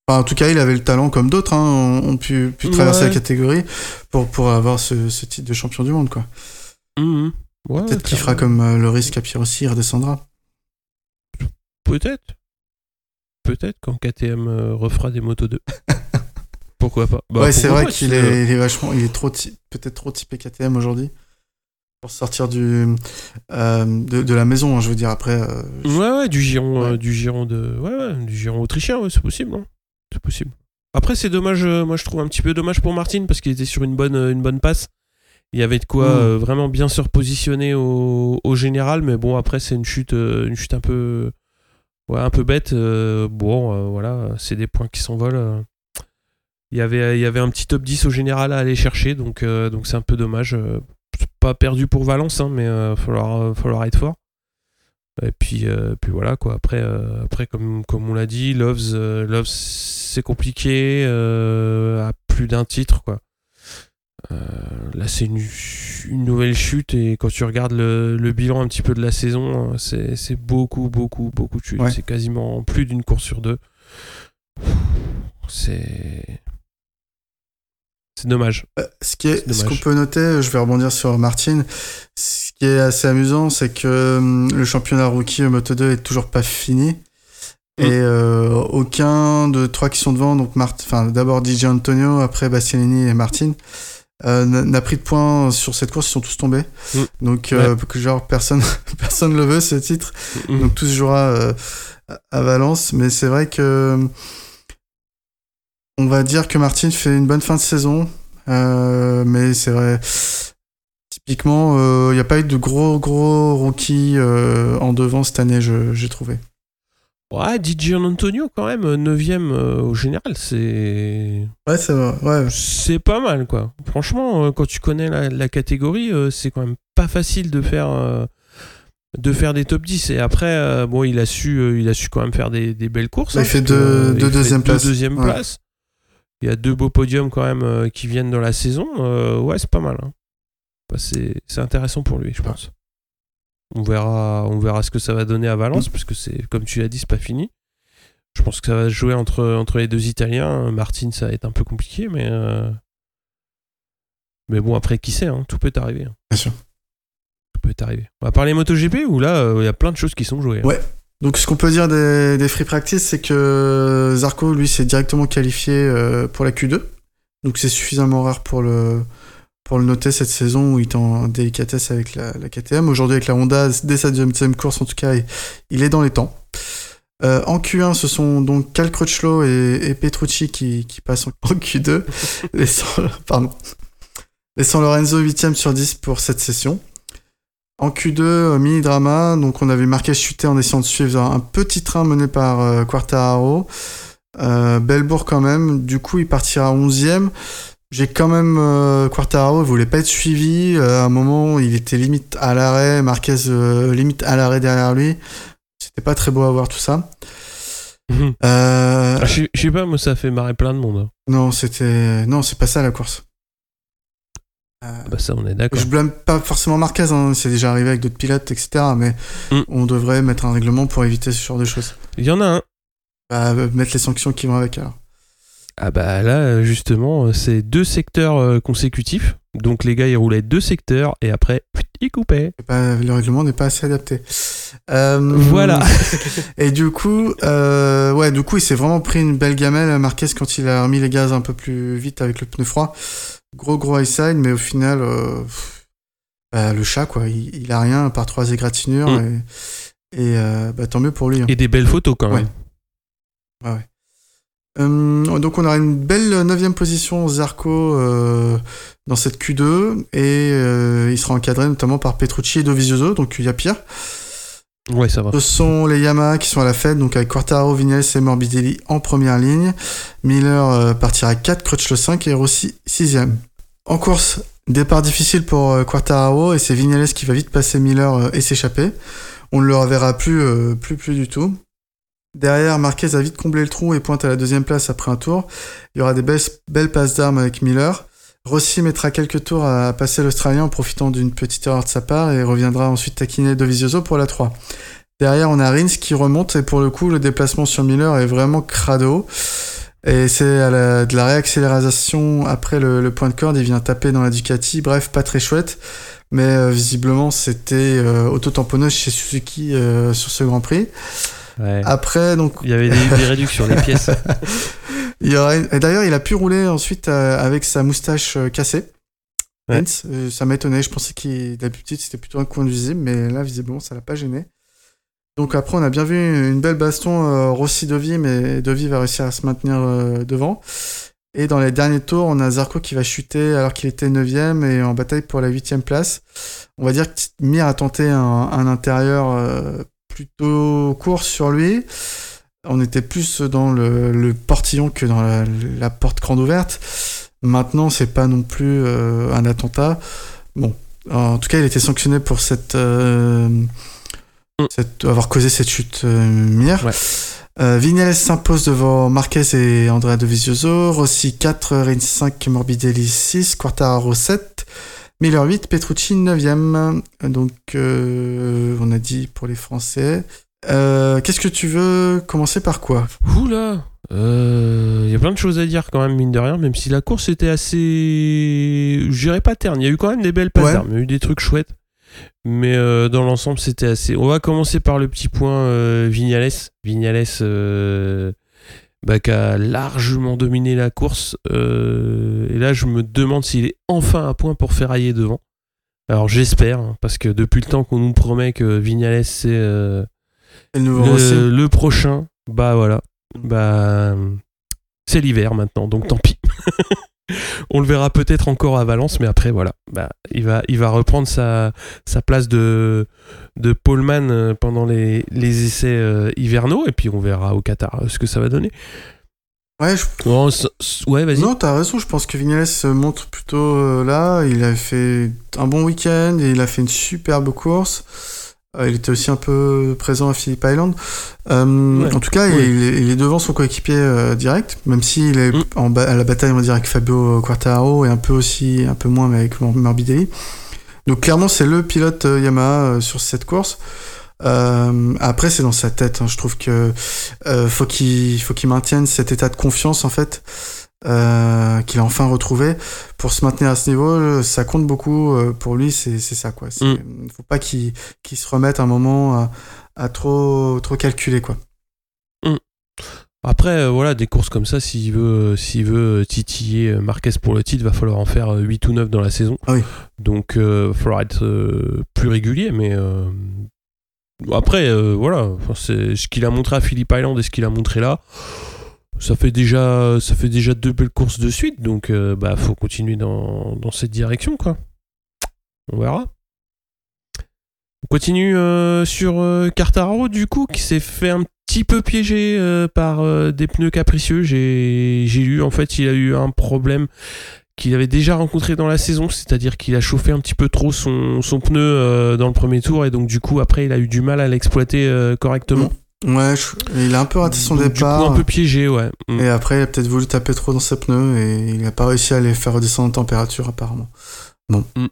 en tout cas, il avait le talent comme d'autres, hein, ont pu, traverser la catégorie pour, pour avoir ce, titre de champion du monde. quoi. Mhm. Peut-être qu'il fera comme euh, le risque à aussi, il redescendra. Peut-être. Peut-être quand KTM euh, refera des motos 2. [laughs] pourquoi pas bah, Ouais, c'est vrai qu'il est, il est, vachement. Il est trop peut-être trop typé KTM aujourd'hui pour sortir du euh, de, la maison hein, je veux dire après euh, ouais ouais du giron euh, du giron de ouais, ouais, du giron autrichien ouais, c'est possible hein. c'est possible. Après c'est dommage moi je trouve un petit peu dommage pour Martin parce qu'il était sur une bonne une bonne passe. Il y avait de quoi mm. vraiment bien se repositionner au, au général mais bon après c'est une chute une chute un peu ouais un peu bête bon voilà c'est des points qui s'envolent il y avait il y avait un petit top 10 au général à aller chercher donc donc c'est un peu dommage pas perdu pour Valence, hein, mais il euh, falloir, euh, falloir être fort. Et puis, euh, puis voilà quoi. Après, après comme, comme on l'a dit, Loves, Loves c'est compliqué à plus d'un titre quoi. là, c'est une, une, nouvelle chute et quand tu regardes le, le, bilan un petit peu de la saison, c'est beaucoup, beaucoup, beaucoup de chutes. C'est quasiment plus d'une course sur deux. C'est c'est dommage. Euh, ce qui est, ce qu'on peut noter, je vais rebondir sur Martin. Ce qui est assez amusant, c'est que hum, le championnat rookie Moto 2 est toujours pas fini. Et mm. euh, aucun de trois qui sont devant, donc enfin d'abord DJ Antonio, après Bastianini et Martin, euh, n'a pris de points sur cette course, ils sont tous tombés. Mm. Donc genre personne [laughs] personne le veut ce titre. Mm. Donc tout se jouera à Valence, mais c'est vrai que hum, on va dire que Martin fait une bonne fin de saison, euh, mais c'est vrai. Typiquement, il euh, n'y a pas eu de gros gros rookies euh, en devant cette année, j'ai trouvé. Ouais, DJ Antonio quand même, 9ème au général, c'est. Ouais, c'est ouais. C'est pas mal quoi. Franchement, quand tu connais la, catégorie, c'est quand même pas facile de faire de faire des top 10 et après bon il a su il a su quand même faire des, des belles courses Il hein, fait parce que, deux- deux il fait deuxième deux deuxième Ouais. places. Il y a deux beaux podiums quand même euh, qui viennent dans la saison Euh, ouais c'est pas mal hein. Bah, c'est c'est intéressant pour lui je pense on verra on verra ce que ça va donner à Valence Mm. parce que c'est comme tu l'as dit c'est pas fini je pense que ça va se jouer entre, entre les deux Italiens. Martin, ça va être un peu compliqué, mais. euh, Mais bon, après, qui sait, hein, tout peut arriver. hein. Bien sûr. Tout peut arriver. On va parler MotoGP où là, euh, il y a plein de choses qui sont jouées. hein. Ouais. Donc ce qu'on peut dire des, des free practice, c'est que Zarco, lui, s'est directement qualifié euh, pour la Q2. Donc c'est suffisamment rare pour le, pour le noter cette saison où il est en délicatesse avec la, la KTM. Aujourd'hui avec la Honda, dès sa deuxième course en tout cas, il, il est dans les temps. Euh, en Q1, ce sont donc Cal Crutchlow et, et Petrucci qui, qui passent en, en Q2, laissant, [laughs] pardon, laissant Lorenzo 8ème sur 10 pour cette session. En Q2, euh, mini drama, donc on avait marqué chuter en essayant de suivre un petit train mené par euh, Quartararo. Euh, Belbourg quand même, du coup il partira 11ème. J'ai quand même euh, Quartararo, il voulait pas être suivi. Euh, à un moment, il était limite à l'arrêt, Marquez euh, limite à l'arrêt derrière lui. C'était pas très beau à voir tout ça. Mhm. Ah, je, sais pas, moi, ça a fait marrer plein de monde. hein. non, c'était non, c'est pas ça la course. Euh, Bah, ça, on est d'accord. Je blâme pas forcément Marquez, hein, c'est déjà arrivé avec d'autres pilotes, etc. Mais Mm. on devrait mettre un règlement pour éviter ce genre de choses. Il y en a un. Bah, mettre les sanctions qui vont avec alors. Ah bah là, euh, justement, euh, c'est deux secteurs euh, consécutifs. Donc les gars, ils roulaient deux secteurs et après, ils coupaient. Pas, le règlement n'est pas assez adapté. Euh, Voilà. [laughs] Et du coup, euh, ouais, du coup, il s'est vraiment pris une belle gamelle, Marquez, quand il a remis les gaz un peu plus vite avec le pneu froid. Gros, gros high side, mais au final, euh, bah, le chat, quoi, il, il a rien par trois égratignures. Mm. Et, et, euh, bah, tant mieux pour lui. hein. Et des belles photos quand même. Euh, donc on a une belle 9 position Zarco dans cette Q2 et il sera encadré notamment par Petrucci et Dovizioso, donc il y a pire. Ouais, ça va. Ce sont les Yamaha qui sont à la fête, donc avec Quartaro, Vignales et Morbidelli en première ligne. Miller partira 4, Crutchlow 5 et Rossi 6ème. En course, départ difficile pour euh, Quartararo et c'est Vignales qui va vite passer Miller euh, et s'échapper. On ne le reverra plus, euh, plus, plus du tout. Derrière, Marquez a vite comblé le trou et pointe à la deuxième place après un tour. Il y aura des belles, belles passes d'armes avec Miller. Rossi mettra quelques tours à passer l'Australien en profitant d'une petite erreur de sa part et reviendra ensuite taquiner Dovizioso pour la 3. Derrière, on a Rins qui remonte et pour le coup, le déplacement sur Miller est vraiment crado. Et c'est à la- de la réaccélération après le, le point de corde, il vient taper dans la Ducati. Bref, pas très chouette. Mais euh, visiblement, c'était euh, auto-tamponneuse chez Suzuki euh, sur ce Grand Prix. Ouais. Après, donc, Il y avait des, des réductions, des [laughs] pièces. il y aura une- et D'ailleurs, il a pu rouler ensuite euh, avec sa moustache euh, cassée. Ouais. Hence, euh, ça m'étonnait. Je pensais qu'il d'habitude c'était plutôt visible, mais là visiblement ça l'a pas gêné. Donc après, on a bien vu une belle baston euh, Rossi Dovi, mais Dovi va réussir à se maintenir euh, devant. Et dans les derniers tours, on a Zarco qui va chuter alors qu'il était 9ème et en bataille pour la 8ème place. On va dire que Mir a tenté un, intérieur euh, plutôt court sur lui. On était plus dans le, portillon que dans la, porte grande ouverte. Maintenant, c'est pas non plus un attentat. Bon, en tout cas, il était sanctionné pour cette, cette- avoir causé cette chute euh, Mir. Ouais. Euh, Vignales s'impose devant Marquez et Andrea Dovizioso. Rossi 4, Rins 5, Morbidelli 6, Quartararo 7, Miller 8, Petrucci 9ème. Donc, euh, on a dit pour les Français. Euh, Qu'est-ce que tu veux commencer par quoi? Oula Euh, Il y a plein de choses à dire quand même, mine de rien, même si la course était assez. Je dirais pas terne. Il y a eu quand même des belles passes Ouais. d'armes, il y a eu des trucs chouettes. Mais euh, dans l'ensemble, c'était assez. On va commencer par le petit point euh, Vignales. Vignales euh, bah, qui a largement dominé la course. Et là, je me demande s'il est enfin à point pour ferrailler devant. Alors j'espère, hein, parce que depuis le temps qu'on nous promet que Vignales c'est le, le prochain, bah voilà. Bah, c'est l'hiver maintenant, donc tant pis. [laughs] On le verra peut-être encore à Valence, mais après, voilà. Bah, il, va, il va reprendre sa, sa place de, de poleman euh, pendant les, les essais euh, hivernaux, et puis on verra au Qatar euh, ce que ça va donner. Ouais, je- Oh, ouais, vas-y. Non, t'as raison, je pense que Vignales se montre plutôt euh, là. Il a fait un bon week-end et il a fait une superbe course. Euh, il était aussi un peu présent à Phillip Island. Euh, Ouais. En tout cas, il, est, il est devant son coéquipier euh, direct, même s'il est Mm. en à la bataille, on va dire, avec Fabio Quartararo et un peu aussi, un peu moins, mais avec Mor- Morbidelli. Donc clairement, c'est le pilote euh, Yamaha sur cette course. Euh, après, c'est dans sa tête. hein. Je trouve que euh, faut qu'il faut qu'il maintienne cet état de confiance en fait euh, qu'il a enfin retrouvé pour se maintenir à ce niveau. euh, Ça compte beaucoup euh, pour lui. C'est ça quoi. C'est- Faut pas qu'il se remette un moment à, à trop trop calculer quoi. Après, euh, voilà, des courses comme ça, s'il veut, s'il veut titiller euh, Marquez pour le titre, va falloir en faire euh, 8 ou 9 dans la saison. Ah oui. Donc, il va falloir être euh, plus régulier, mais euh, après, euh, voilà, c'est ce qu'il a montré à Phillip Island et ce qu'il a montré là. Ça fait déjà, deux belles courses de suite, donc euh, bah faut continuer dans, cette direction, quoi. On verra. On continue euh, sur euh, Quartararo, du coup, qui s'est fait un petit peu piégé par des pneus capricieux. J'ai lu, en fait, il a eu un problème qu'il avait déjà rencontré dans la saison, c'est-à-dire qu'il a chauffé un petit peu trop son, son pneu dans le premier tour, et donc du coup, après, il a eu du mal à l'exploiter correctement. Ouais, je- il a un peu raté son Donc, départ. Du coup, un peu piégé, ouais. Mm. Et après, il a peut-être voulu taper trop dans ses pneus et il n'a pas réussi à les faire redescendre en température apparemment. Bon. Mm.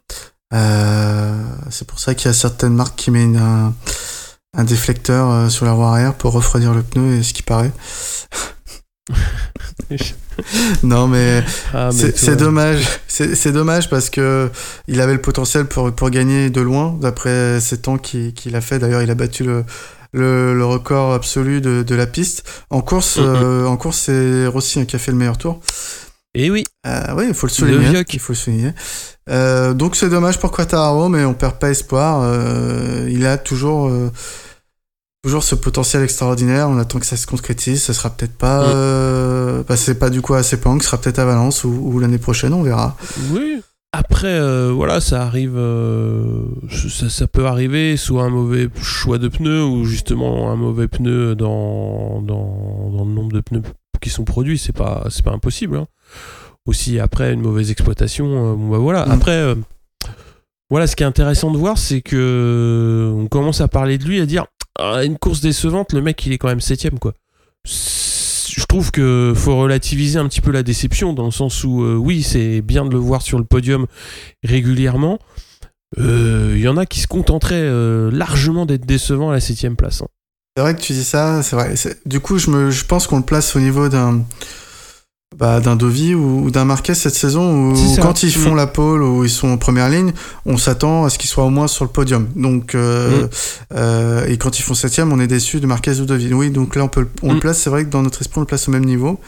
Euh, c'est pour ça qu'il y a certaines marques qui mettent un, un déflecteur euh, sur la roue arrière pour refroidir le pneu et ce qui paraît. [laughs] non mais Ah, mais c'est dommage. C'est dommage parce que il avait le potentiel pour, pour gagner de loin d'après ces temps qu'il qu'il a fait. D'ailleurs, il a battu le, le, le record absolu de, de la piste. En course, Mhm. euh, en course c'est Rossi qui a fait le meilleur tour. Et oui, Euh, oui, il faut le Le souligner. Il faut le souligner. Euh, donc c'est dommage pour Quattararo, mais on perd pas espoir. Euh, il a toujours, toujours ce potentiel extraordinaire. On attend que ça se concrétise. Ça sera peut-être pas, Mm. euh, bah, c'est pas du coup à Sepang, ce sera peut-être à Valence ou, ou l'année prochaine, on verra. oui. Après, euh, voilà, ça arrive, euh, ça, ça peut arriver, soit un mauvais choix de pneus ou justement un mauvais pneu dans, dans, dans le nombre de pneus qui sont produits, c'est pas, c'est pas impossible. hein. Aussi, après, une mauvaise exploitation, euh, bon, bah voilà. Mm. Après, voilà, ce qui est intéressant de voir, c'est que on commence à parler de lui, à dire Ah, une course décevante, le mec, il est quand même septième, quoi. C'est- Je trouve que faut relativiser un petit peu la déception dans le sens où euh, oui c'est bien de le voir sur le podium régulièrement. Euh, Il y en a qui se contenteraient euh, largement d'être décevants à la septième place. hein. C'est vrai que tu dis ça, c'est vrai. Du coup, je, me, je pense qu'on le place au niveau d'un bah, d'un Dovi ou, ou d'un Marquez cette saison où quand ils font Mm. la pole ou ils sont en première ligne, on s'attend à ce qu'ils soient au moins sur le podium. Donc, euh, Mm. euh, et quand ils font septième, on est déçu de Marquez ou Dovi. Oui, donc là, on, peut, le- on Mm. le place. C'est vrai que dans notre esprit, on le place au même niveau.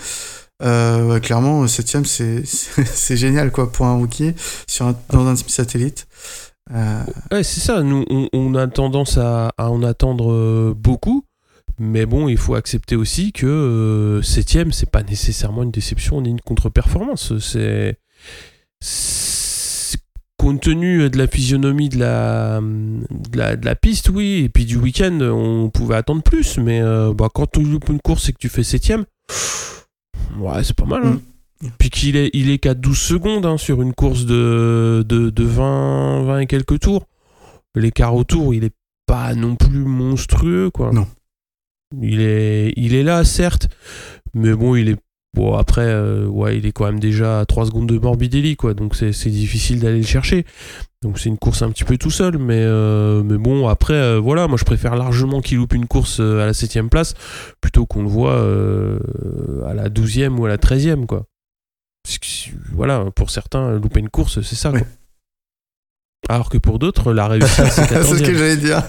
Euh, clairement, septième, [laughs] c'est génial quoi pour un rookie sur un, dans un satellite. Euh, Ouais, c'est ça. Nous, on, on a tendance à, à en attendre euh, beaucoup. Mais bon, il faut accepter aussi que euh, septième, c'est pas nécessairement une déception ni une contre-performance. C'est. Compte tenu de la physionomie de la, de la, de la piste, oui, et puis du week-end, on pouvait attendre plus. Mais euh, bah, quand tu loupes une course et que tu fais septième, ouais, c'est pas mal. hein. Puis qu'il est, il est qu'à 12 secondes hein, sur une course de, de, de 20, 20 et quelques tours. L'écart au tour, il est pas non plus monstrueux, quoi. Non. Il est, il est là, certes, mais bon, il est. Bon, après, euh, ouais, il est quand même déjà à 3 secondes de Morbidelli, quoi. Donc c'est difficile d'aller le chercher. Donc c'est une course un petit peu tout seul, mais, euh, mais bon, après, euh, voilà, moi je préfère largement qu'il loupe une course à la 7ème place plutôt qu'on le voit à la 12e ou à la 13e, quoi. Que, voilà, pour certains, louper une course, c'est ça, Oui. Alors que pour d'autres, la réussite, c'est [laughs] c'est ce 14e. que j'allais dire.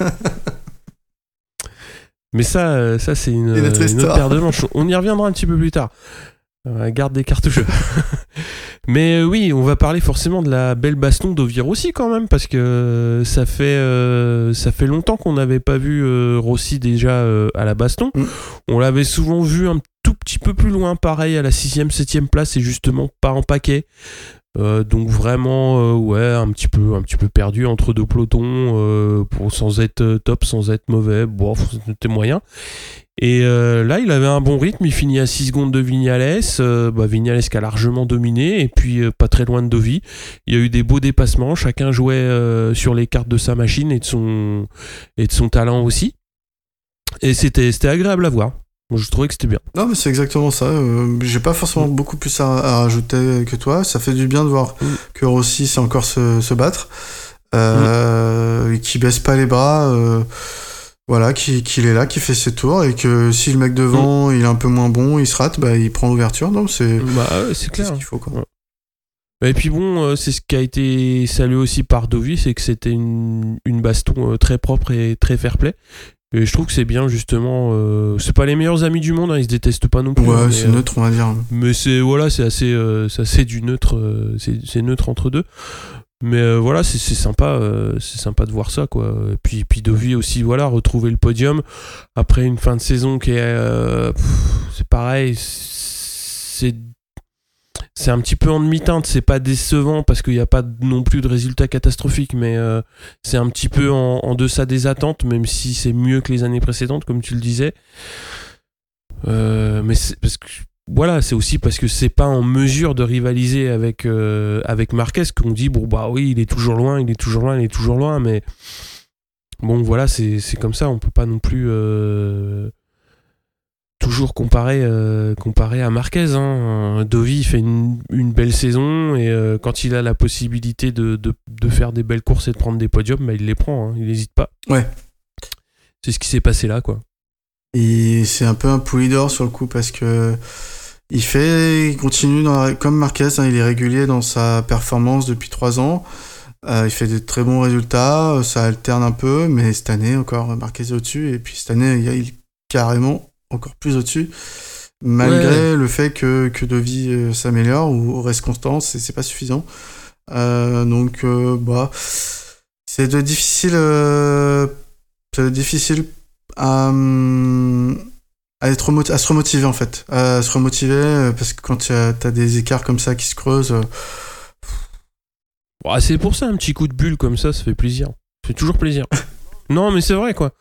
Mais ça, euh, ça c'est une, Une autre une autre histoire. paire de manches. On y reviendra un petit peu plus tard. Euh, garde des cartouches. [laughs] Mais euh, oui, on va parler forcément de la belle baston d'Ovir aussi quand même, parce que ça fait, euh, ça fait longtemps qu'on n'avait pas vu euh, Rossi déjà euh, à la baston. Mm. On l'avait souvent vu un tout petit peu plus loin, pareil à la 6ème, 7ème place, et justement pas en paquet. Euh, donc vraiment, ouais, un petit peu, un petit peu perdu entre deux pelotons, pour, sans être top, sans être mauvais. Bon, c'était moyen. Et là, il avait un bon rythme. Il finit à 6 secondes de Vignales. Bah, Vignales qui a largement dominé. Et puis, pas très loin de Dovi. Il y a eu des beaux dépassements. Chacun jouait sur les cartes de sa machine et de son talent aussi. Et c'était agréable à voir. Je trouvais que c'était bien. Non, mais c'est exactement ça. Euh, j'ai pas forcément mm. beaucoup plus à, rajouter que toi. Ça fait du bien de voir mm. que Rossi sait encore se, battre. Euh, mm. Qui baisse pas les bras. Euh, voilà, qu'il est là, qui fait ses tours. Et que si le mec devant il est un peu moins bon, il se rate, bah, il prend l'ouverture. Donc c'est bah, clair. ce qu'il faut. Quoi. Et puis bon, c'est ce qui a été salué aussi par Dovi, c'est que c'était une, une, baston très propre et très fair play. Et je trouve que c'est bien justement. Euh, c'est pas les meilleurs amis du monde, hein, ils se détestent pas non plus. Ouais, c'est euh, neutre, on va dire. Mais c'est voilà, c'est assez, euh, assez du neutre, c'est neutre entre deux. Mais voilà, c'est sympa, c'est sympa de voir ça quoi. Et puis puis Dovi aussi, voilà, retrouver le podium après une fin de saison qui est, c'est pareil, c'est c'est un petit peu en demi-teinte, c'est pas décevant parce qu'il n'y a pas non plus de résultats catastrophiques, mais euh, c'est un petit peu en, deçà des attentes, même si c'est mieux que les années précédentes, comme tu le disais. Euh, mais parce que voilà, c'est aussi parce que c'est pas en mesure de rivaliser avec euh, avec Marquez qu'on dit bon bah oui, il est toujours loin, il est toujours loin, il est toujours loin, mais bon voilà, c'est comme ça, on peut pas non plus toujours comparé, euh, comparé à Marquez. Hein. Dovi fait une, belle saison et euh, quand il a la possibilité de, faire des belles courses et de prendre des podiums, bah, il les prend, hein. il n'hésite pas. Ouais. C'est ce qui s'est passé là, quoi. Et c'est un peu un poulet d'or sur le coup parce que il fait, il continue dans comme Marquez, hein, il est régulier dans sa performance depuis trois ans. Euh, il fait de très bons résultats, ça alterne un peu, mais cette année encore Marquez est au-dessus et puis cette année il, il carrément encore plus au-dessus, malgré le fait que, que Devi euh, s'améliore ou reste constant, c'est pas suffisant. Euh, donc, euh, bah, c'est de difficile, difficile à, à, être à se remotiver en fait, à se remotiver parce que quand tu as, des écarts comme ça qui se creusent. c'est pour ça un petit coup de bulle comme ça, ça fait plaisir. Fait toujours plaisir. [laughs] Non, mais c'est vrai, quoi.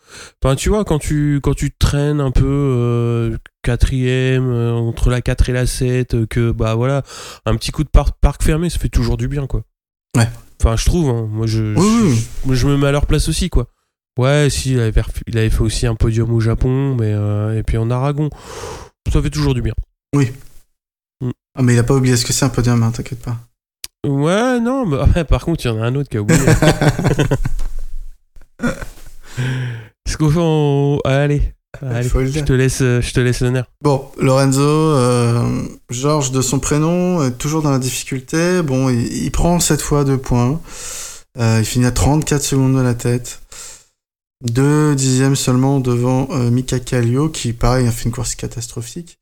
Enfin, tu vois, quand tu, quand tu traînes un peu euh, quatrième, euh, entre la 4 et la 7, euh, que, bah voilà, un petit coup de parc fermé, ça fait toujours du bien, quoi. Ouais. Enfin, je trouve, hein. moi, je, je, me mets à leur place aussi, quoi. Ouais, si, il avait, il avait fait aussi un podium au Japon, mais, et puis en Aragon. Ça fait toujours du bien. Oui. Mm. Ah, mais il a pas oublié ce que c'est un podium, hein, t'inquiète pas. Ouais, non, mais [laughs] par contre, il y en a un autre qui a oublié. [laughs] Est-ce qu'on Allez, Allez je, te laisse, je te laisse l'honneur. Bon, Lorenzo, euh, Georges de son prénom, est toujours dans la difficulté. Bon, il, prend cette fois deux points. Euh, il finit à 34 secondes de la tête. Deux dixièmes seulement devant euh, Mika Kallio, qui, pareil, a fait une course catastrophique.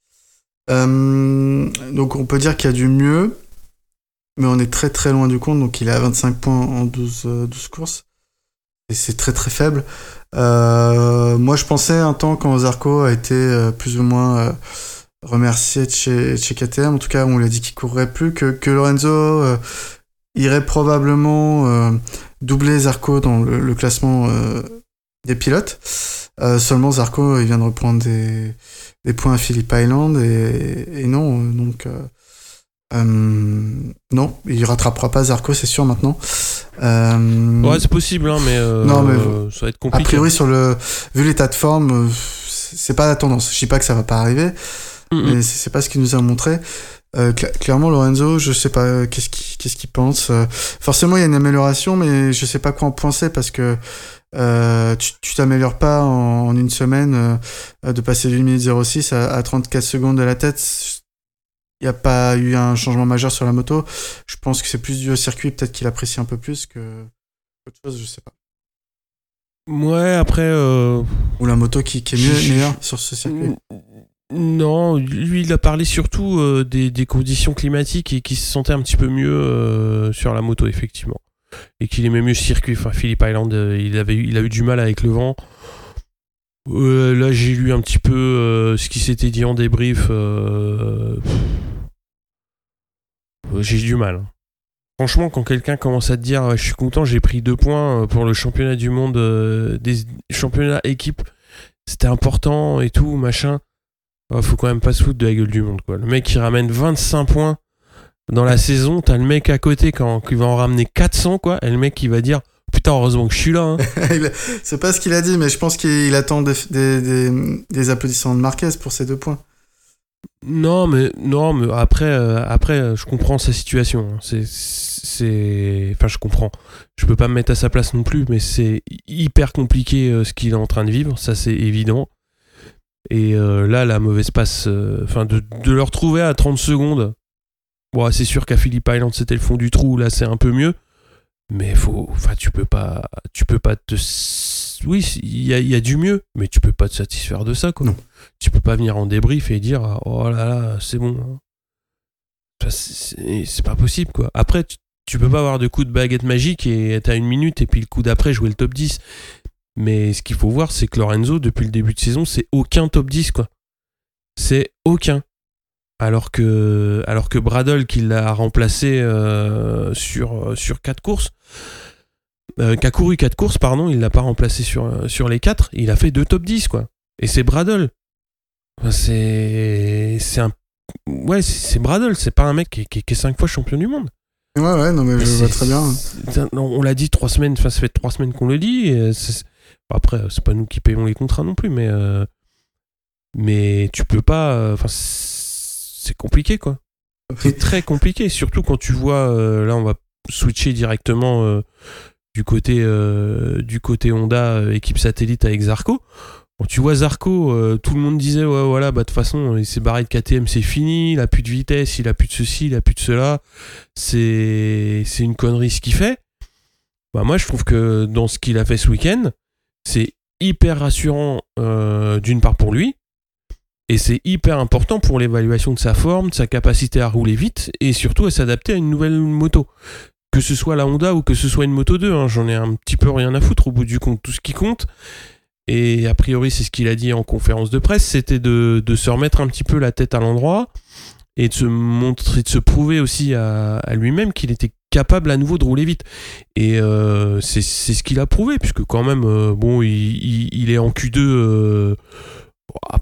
donc on peut dire qu'il y a du mieux, mais on est très très loin du compte. Donc il est à 25 points en 12, 12 courses et c'est très très faible. Euh, moi, je pensais un temps quand Zarco a été euh, plus ou moins euh, remercié de chez, chez KTM, en tout cas, on lui a dit qu'il courrait plus, que, que Lorenzo irait probablement doubler Zarco dans le, classement des pilotes. seulement Zarco, il vient de reprendre des, points à Phillip Island et, et non, donc euh, non, il rattrapera pas Zarco, c'est sûr maintenant. Euh, ouais, c'est possible, hein, mais, euh, non, mais ça va être compliqué. A priori, sur le, vu l'état de forme, c'est pas la tendance. Je dis pas que ça va pas arriver, mais c'est pas ce qu'il nous a montré. clairement, Lorenzo, je sais pas qu'est-ce qu'il qu'est-ce qu'il pense. forcément, il y a une amélioration, mais je sais pas quoi en penser parce que tu t'améliores pas en, une semaine de passer d'une minute 06 à, à 34 secondes de la tête il n'y a pas eu un changement majeur sur la moto. Je pense que c'est plus du circuit, peut-être qu'il apprécie un peu plus que autre chose, je sais pas. Ouais, après. Euh, Ou la moto qui, est mieux, meilleure sur ce circuit. Non, lui, il a parlé surtout euh, des, conditions climatiques et qu'il se sentait un petit peu mieux euh, sur la moto, effectivement. Et qu'il aimait mieux le circuit. Enfin, Philippe Island, il, avait il a eu du mal avec le vent. là, j'ai lu un petit peu ce qui s'était dit en débrief. J'ai du mal. franchement, quand quelqu'un commence à te dire, je suis content, j'ai pris deux points pour le championnat du monde des championnats équipes, c'était important et tout, machin. Oh, faut quand même pas se foutre de la gueule du monde, quoi. Le mec qui ramène 25 points dans la saison, t'as le mec à côté qui va en ramener 400, quoi, et le mec qui va dire Putain, heureusement que je suis là. Hein. [laughs] c'est pas ce qu'il a dit, mais je pense qu'il attend des, des, applaudissements de Marquez pour ces deux points. Non, mais non, mais après, euh, après, je comprends sa situation. Hein. C'est, c'est, enfin, je comprends. Je peux pas me mettre à sa place non plus, mais c'est hyper compliqué euh, ce qu'il est en train de vivre. Ça, c'est évident. Et euh, là, la mauvaise passe, enfin, de, de, le retrouver à 30 secondes. Bon, c'est sûr qu'à Philippe Island, c'était le fond du trou. Là, c'est un peu mieux mais faut enfin tu peux pas tu peux pas te oui il y a, y a, du mieux mais tu peux pas te satisfaire de ça quoi. Non. tu peux pas venir en débrief et dire oh là là c'est bon c'est pas possible quoi. Après tu, peux pas avoir de coup de baguette magique et t'as une minute et puis le coup d'après jouer le top 10 mais ce qu'il faut voir c'est que Lorenzo depuis le début de saison c'est aucun top 10 quoi. C'est aucun. Alors que, alors que Bradle, qui l'a remplacé euh, sur, sur 4 courses, euh, qui a couru 4 courses, pardon, il l'a pas remplacé sur, sur les 4, il a fait 2 top 10, quoi. Et c'est Bradle. c'est. C'est un. Ouais, c'est Bradle, c'est pas un mec qui, qui, est 5 fois champion du monde. Ouais, ouais, non, mais je vois très bien. On l'a dit 3 semaines, enfin, ça fait 3 semaines qu'on le dit. Après, c'est pas nous qui payons les contrats non plus, mais. Euh, mais tu peux pas. Enfin, c'est compliqué quoi. C'est très compliqué, surtout quand tu vois, euh, là on va switcher directement euh, du côté euh, du côté Honda équipe satellite avec Zarco. Tu vois Zarco, tout le monde disait ouais voilà bah de toute façon il s'est barré de KTM c'est fini, il a plus de vitesse, il a plus de ceci, il a plus de cela, c'est c'est une connerie ce qu'il fait. Bah moi je trouve que dans ce qu'il a fait ce week-end, c'est hyper rassurant d'une part pour lui, et c'est hyper important pour l'évaluation de sa forme, de sa capacité à rouler vite et surtout à s'adapter à une nouvelle moto. Que ce soit la Honda ou que ce soit une Moto 2, hein, j'en ai un petit peu rien à foutre au bout du compte. Tout ce qui compte, et a priori c'est ce qu'il a dit en conférence de presse, c'était de, se remettre un petit peu la tête à l'endroit et de se montrer, de se prouver aussi à, lui-même qu'il était capable à nouveau de rouler vite. Et euh, c'est ce qu'il a prouvé, puisque quand même, euh, bon, il, est en Q2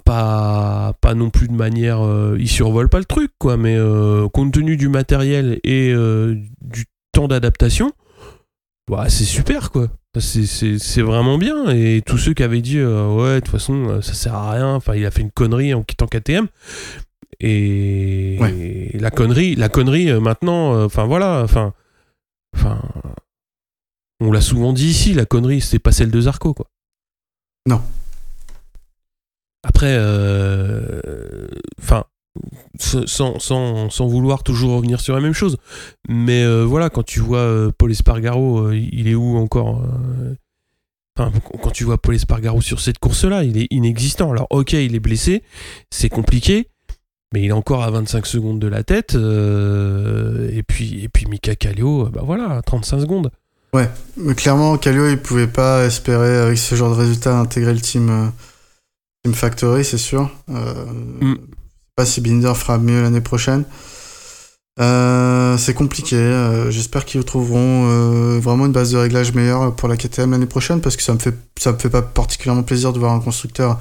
pas, pas non plus de manière. Euh, il survole pas le truc, quoi, mais euh, compte tenu du matériel et euh, du temps d'adaptation, bah, c'est super, quoi. C'est vraiment bien. Et tous ceux qui avaient dit, ouais, de toute façon, ça sert à rien, enfin, il a fait une connerie en quittant KTM. Et, la connerie, la connerie maintenant, enfin voilà, enfin. Enfin. On l'a souvent dit ici, la connerie, c'est pas celle de Zarco, quoi. Non. Après, euh, enfin, sans, sans, sans, vouloir toujours revenir sur la même chose, mais euh, voilà, quand tu vois euh, Paul Espargaro, il est où encore Enfin, quand tu vois Paul Espargaro sur cette course-là, il est inexistant. Alors, ok, il est blessé, c'est compliqué, mais il est encore à 25 secondes de la tête. et puis, et puis Mika Kallio, bah voilà, 35 secondes. Ouais, mais clairement, Kallio, il pouvait pas espérer, avec ce genre de résultat, intégrer le team Team Factory, c'est sûr. Euh, mm. Si Binder fera mieux l'année prochaine. Euh, c'est compliqué. Euh, j'espère qu'ils trouveront euh, vraiment une base de réglage meilleure pour la KTM l'année prochaine parce que ça me fait ça me fait pas particulièrement plaisir de voir un constructeur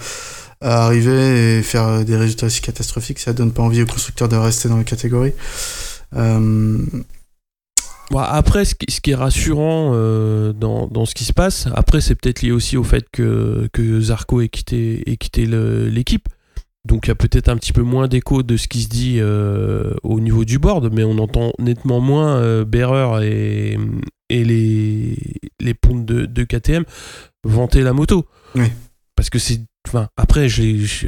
arriver et faire des résultats aussi catastrophiques. Ça donne pas envie aux constructeurs de rester dans la catégorie. Après, ce qui, est rassurant dans, ce qui se passe, après, c'est peut-être lié aussi au fait que, que Zarco ait quitté l'équipe. Donc, il y a peut-être un petit peu moins d'écho de ce qui se dit euh, au niveau du board, mais on entend nettement moins euh, et, et les, les pontes de, de KTM vanter la moto. Oui. Parce que c'est Enfin, après,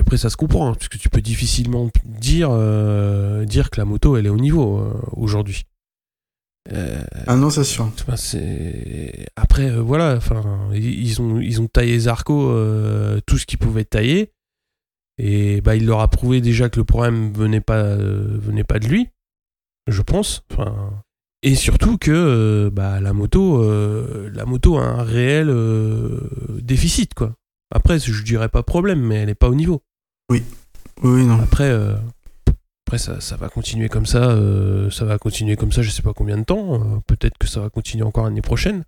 après, ça se comprend, hein, parce que tu peux difficilement dire, euh, dire que la moto, elle est au niveau aujourd'hui. Euh, ah non, c'est sûr. Après, euh, voilà, enfin, ils ont, ils ont taillé Zarco euh, tout ce qu'ils pouvaient tailler. Et bah, il leur a prouvé déjà que le problème venait pas, venait pas de lui, je pense. Enfin, et surtout que bah, la, moto, la moto a un réel déficit. Quoi. Après, je dirais pas problème, mais elle n'est pas au niveau. Oui. Oui, non. Après, Après, ça, ça va continuer comme ça. euh, ça va continuer comme ça, je sais pas combien de temps. euh, Peut-être que ça va continuer encore l'année prochaine.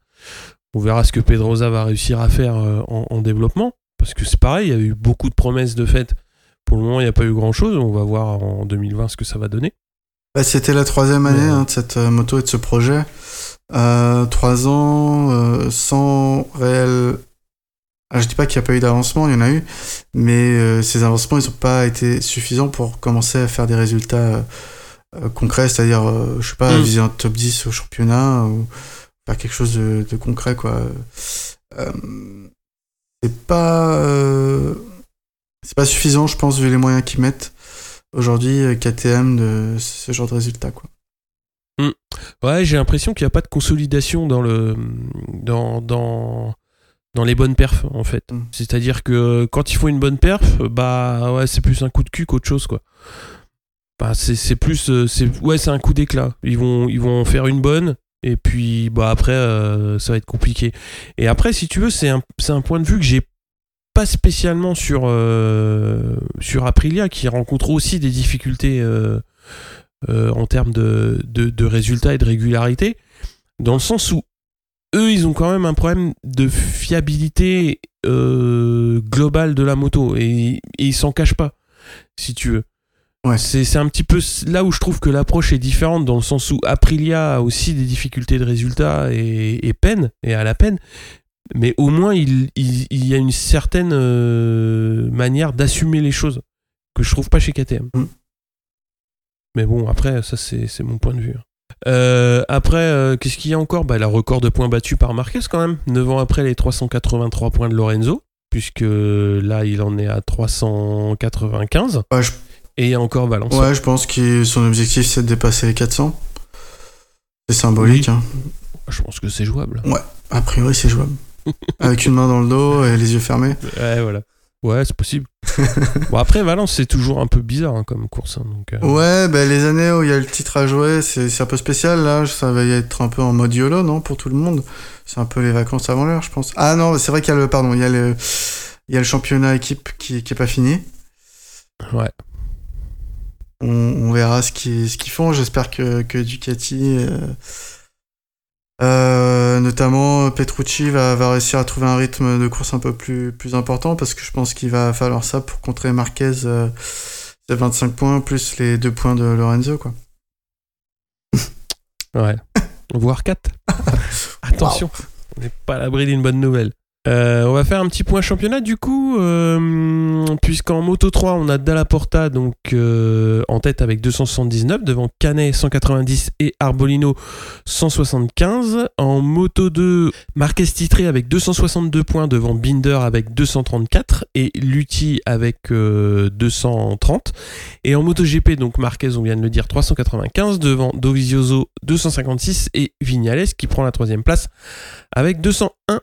On verra ce que Pedrosa va réussir à faire euh, en, en développement. Parce que c'est pareil, il y a eu beaucoup de promesses de fait. Pour le moment, il n'y a pas eu grand-chose. On va voir en 2020 ce que ça va donner. Bah, C'était la troisième année Ouais. hein, de cette euh, moto et de ce projet. Euh, trois ans euh, sans réel. Ah, je dis pas qu'il n'y a pas eu d'avancement, il y en a eu, mais euh, ces avancements ils n'ont pas été suffisants pour commencer à faire des résultats concrets, c'est-à-dire, je sais pas, Mm. viser un top 10 au championnat ou faire quelque chose de, de concret quoi. C'est pas euh, c'est pas suffisant, je pense, vu les moyens qu'ils mettent aujourd'hui euh, KTM de ce genre de résultats quoi. Ouais, j'ai l'impression qu'il n'y a pas de consolidation dans le dans dans dans les bonnes perfs en fait. Mm. C'est-à-dire que quand il faut une bonne perf, bah ouais, c'est plus un coup de cul qu'autre chose quoi. Bah c'est plus euh, c'est ouais, c'est un coup d'éclat. Ils vont ils vont faire une bonne et puis bah après euh, ça va être compliqué. Et après si tu veux, c'est un un point de vue que j'ai pas spécialement sur euh, sur Aprilia qui rencontre aussi des difficultés euh, en termes de, de, résultats et de régularité, dans le sens où eux, ils ont quand même un problème de fiabilité globale de la moto et, et ils s'en cachent pas, si tu veux. Ouais. C'est un petit peu là où je trouve que l'approche est différente, dans le sens où Aprilia a aussi des difficultés de résultats et, et peine, et à la peine, mais au moins il, il, il y a une certaine euh, manière d'assumer les choses que je trouve pas chez KTM. Mm. Mais bon, après, ça c'est c'est mon point de vue. Euh, après, euh, qu'est-ce qu'il y a encore? Bah, La record de points battus par Marquez quand même, 9 ans après les 383 points de Lorenzo, puisque là il en est à 395. Ouais, je, Et il y a encore Valence. ouais, je pense que son objectif c'est de dépasser les 400. C'est symbolique. Hein. Je pense que c'est jouable. A priori, c'est jouable. [laughs] Avec une main dans le dos et les yeux fermés. Ouais, voilà. Ouais, c'est possible. [laughs] bon, après, Valence, c'est toujours un peu bizarre hein, comme course. hein, donc, euh, Ouais, bah, les années où il y a le titre à jouer, c'est un peu spécial. Là, ça va y être un peu en mode YOLO, non Pour tout le monde. C'est un peu les vacances avant l'heure, je pense. Ah non, c'est vrai qu'il y a le, pardon, il y a le, il y a le championnat équipe qui, qui est pas fini. ouais. On, on verra ce qu'ils ce font. J'espère que, que Ducati, euh, euh, notamment Petrucci, va, va réussir à trouver un rythme de course un peu plus, plus important parce que je pense qu'il va falloir ça pour contrer Marquez. Euh, c'est 25 points plus les deux points de Lorenzo, quoi. Ouais. [laughs] Voire 4. [laughs] Attention, on n'est pas à l'abri d'une bonne nouvelle. Euh, on va faire un petit point championnat du coup, euh, puisqu'en Moto 3 on a Dalla Porta donc euh, en tête avec 279 devant Canet 190 et Arbolino 175. En Moto 2 Marquez titré avec 262 points devant Binder avec 234 et Lutti avec euh, 230. Et en MotoGP donc Marquez on vient de le dire 395 devant Dovizioso 256 et Vignales qui prend la troisième place avec 201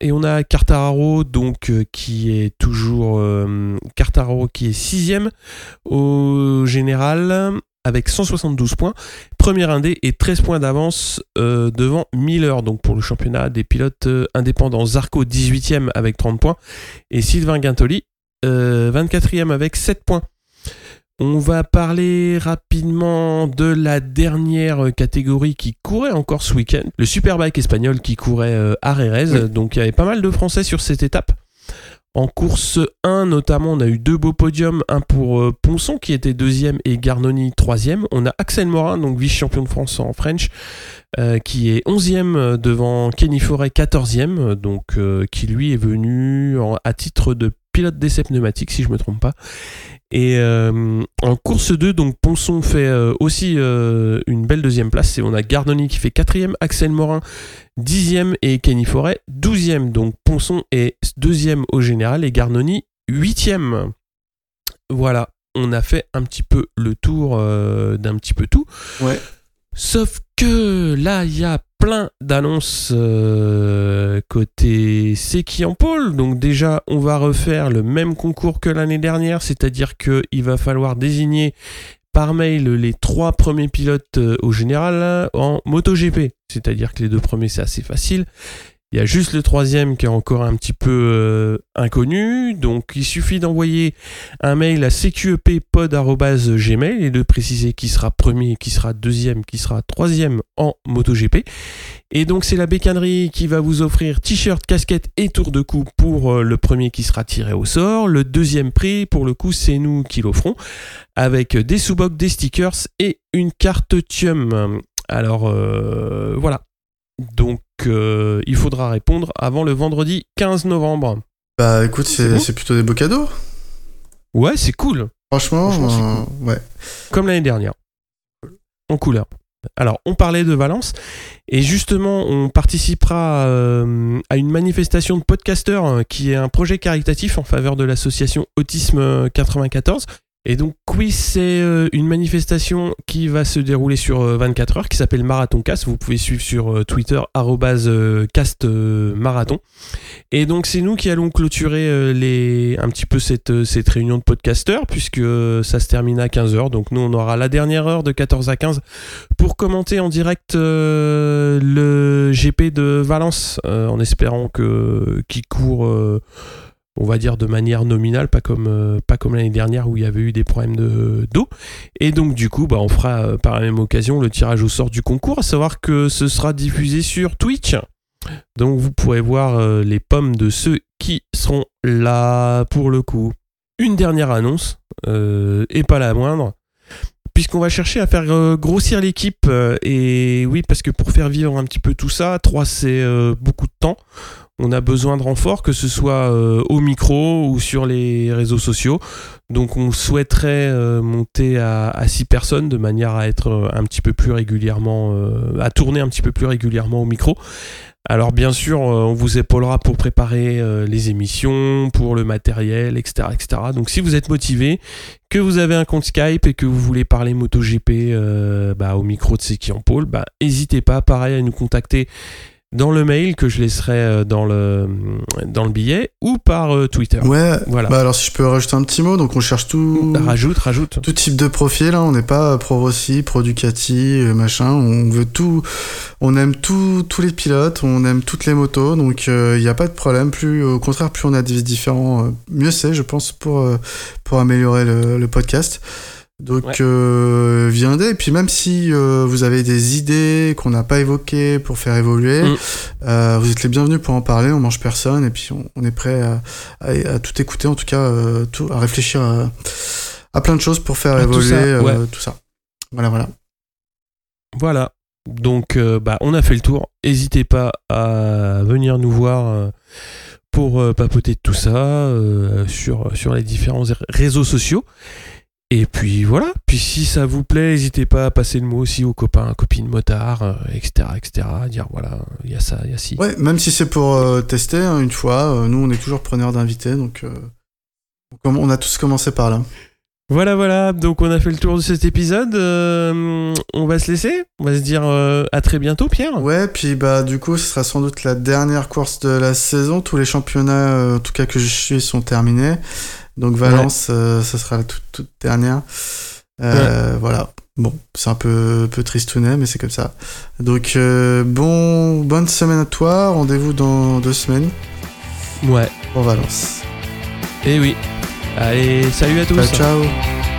et on a Cartararo donc euh, qui est toujours euh, qui est sixième au général avec 172 points. Premier indé et 13 points d'avance euh, devant Miller donc pour le championnat des pilotes euh, indépendants. Zarco 18e avec 30 points. Et Sylvain Guintoli euh, 24e avec 7 points on va parler rapidement de la dernière catégorie qui courait encore ce week-end, le Superbike espagnol qui courait euh, à Rérez. Oui. Donc il y avait pas mal de Français sur cette étape. En course 1 notamment, on a eu deux beaux podiums, un pour euh, Ponson qui était deuxième et Garnoni troisième. On a Axel Morin, donc vice-champion de France en French, euh, qui est onzième devant Kenny Forêt, quatorzième, donc euh, qui lui est venu en- à titre de pilote d'essai pneumatique si je me trompe pas. Et euh, en course 2, donc Ponson fait euh, aussi euh, une belle deuxième place. Et on a Gardoni qui fait quatrième, Axel Morin dixième et Kenny Forêt douzième. Donc Ponson est deuxième au général et Garnoni huitième. Voilà, on a fait un petit peu le tour d'un petit peu tout. Sauf que là, il y a plein d'annonces euh, côté Seki en pôle. Donc déjà, on va refaire le même concours que l'année dernière, c'est-à-dire qu'il va falloir désigner par mail les trois premiers pilotes euh, au général en MotoGP. C'est-à-dire que les deux premiers, c'est assez facile. Il y a juste le troisième qui est encore un petit peu euh, inconnu. Donc il suffit d'envoyer un mail à cqeppod.gmail et de préciser qui sera premier, qui sera deuxième, qui sera troisième en MotoGP. Et donc c'est la bécannerie qui va vous offrir t-shirt, casquette et tour de cou pour euh, le premier qui sera tiré au sort. Le deuxième prix, pour le coup, c'est nous qui l'offrons avec des sous des stickers et une carte Tium. Alors euh, voilà. Donc euh, il faudra répondre avant le vendredi 15 novembre. Bah écoute, C'est plutôt des beaux cadeaux. Ouais, c'est cool. Franchement, euh, ouais. Comme l'année dernière. En couleur. Alors, on parlait de Valence, et justement, on participera euh, à une manifestation de podcasteurs qui est un projet caritatif en faveur de l'association Autisme euh, 94. Et donc, oui, c'est euh, une manifestation qui va se dérouler sur euh, 24 heures, qui s'appelle Marathon Cast. Vous pouvez suivre sur euh, Twitter, arrobase, euh, cast euh, marathon. Et donc, c'est nous qui allons clôturer euh, les, un petit peu cette, euh, cette réunion de podcasteurs, puisque euh, ça se termine à 15h. Donc, nous, on aura la dernière heure de 14 à 15 pour commenter en direct euh, le GP de Valence, euh, en espérant que qui court, euh, on va dire de manière nominale, pas comme euh, pas comme l'année dernière où il y avait eu des problèmes de d'eau. Et donc du coup, bah, on fera euh, par la même occasion le tirage au sort du concours, à savoir que ce sera diffusé sur Twitch. Donc vous pourrez voir euh, les pommes de ceux qui seront là pour le coup. Une dernière annonce, et pas la moindre, puisqu'on va chercher à faire euh, grossir l'équipe. euh, et oui, parce que pour faire vivre un petit peu tout ça, 3 c'est euh, beaucoup de temps. On a besoin de renforts, que ce soit au micro ou sur les réseaux sociaux. Donc on souhaiterait monter à 6 personnes de manière à être un petit peu plus régulièrement, à tourner un petit peu plus régulièrement au micro. Alors bien sûr, euh, on vous épaulera pour préparer euh, les émissions, pour le matériel, etc., etc. Donc si vous êtes motivé, que vous avez un compte Skype et que vous voulez parler MotoGP euh, bah, au micro de Seki en pôle, bah, n'hésitez pas, pareil, à nous contacter dans le mail que je laisserai euh, dans le, dans le billet ou par euh, Twitter. Ouais, Voilà. bah alors si je peux rajouter un petit mot, donc on cherche tout, Rajoute, rajoute. tout type de profil, hein. on n'est pas pro Rossi, pro Ducati, euh, machin, on veut tout, on aime tout, tous les pilotes, on aime toutes les motos, donc il n'y a pas de problème, plus, au contraire, plus on a des différents, euh, mieux c'est, je pense, pour, euh, pour améliorer le, le podcast. Donc Ouais. euh, viendez, et puis même si euh, vous avez des idées qu'on n'a pas évoquées pour faire évoluer, Mm. euh, vous êtes les bienvenus pour en parler, on mange personne, et puis on, on est prêt à, à, à tout écouter, en tout cas tout, à réfléchir à, à plein de choses pour faire tout évoluer ça, ouais. tout ça. Voilà, voilà. Voilà. Donc, bah, on a fait le tour. N'hésitez pas à venir nous voir pour papoter de tout ça sur, sur les différents réseaux sociaux. Et puis voilà. Puis si ça vous plaît, n'hésitez pas à passer le mot aussi aux copains, copines motards, euh, etc., etc. À dire voilà, il y a ça, il y a ci. Ouais, même si c'est pour euh, tester hein, une fois, euh, nous on est toujours preneurs d'invités, donc euh, on a tous commencé par là. Voilà, voilà. Donc on a fait le tour de cet épisode. Euh, on va se laisser. On va se dire euh, à très bientôt, Pierre. Ouais, puis bah du coup, ce sera sans doute la dernière course de la saison. Tous les championnats, euh, en tout cas que je suis, sont terminés. Donc Valence, euh, ce sera la toute, toute dernière. Euh, Voilà. Bon, c'est un peu, peu tristounet, mais c'est comme ça. Donc euh, bon, bonne semaine à toi. Rendez-vous dans deux semaines Ouais. pour Valence. Et oui. Allez, salut à tous. Ciao, ciao.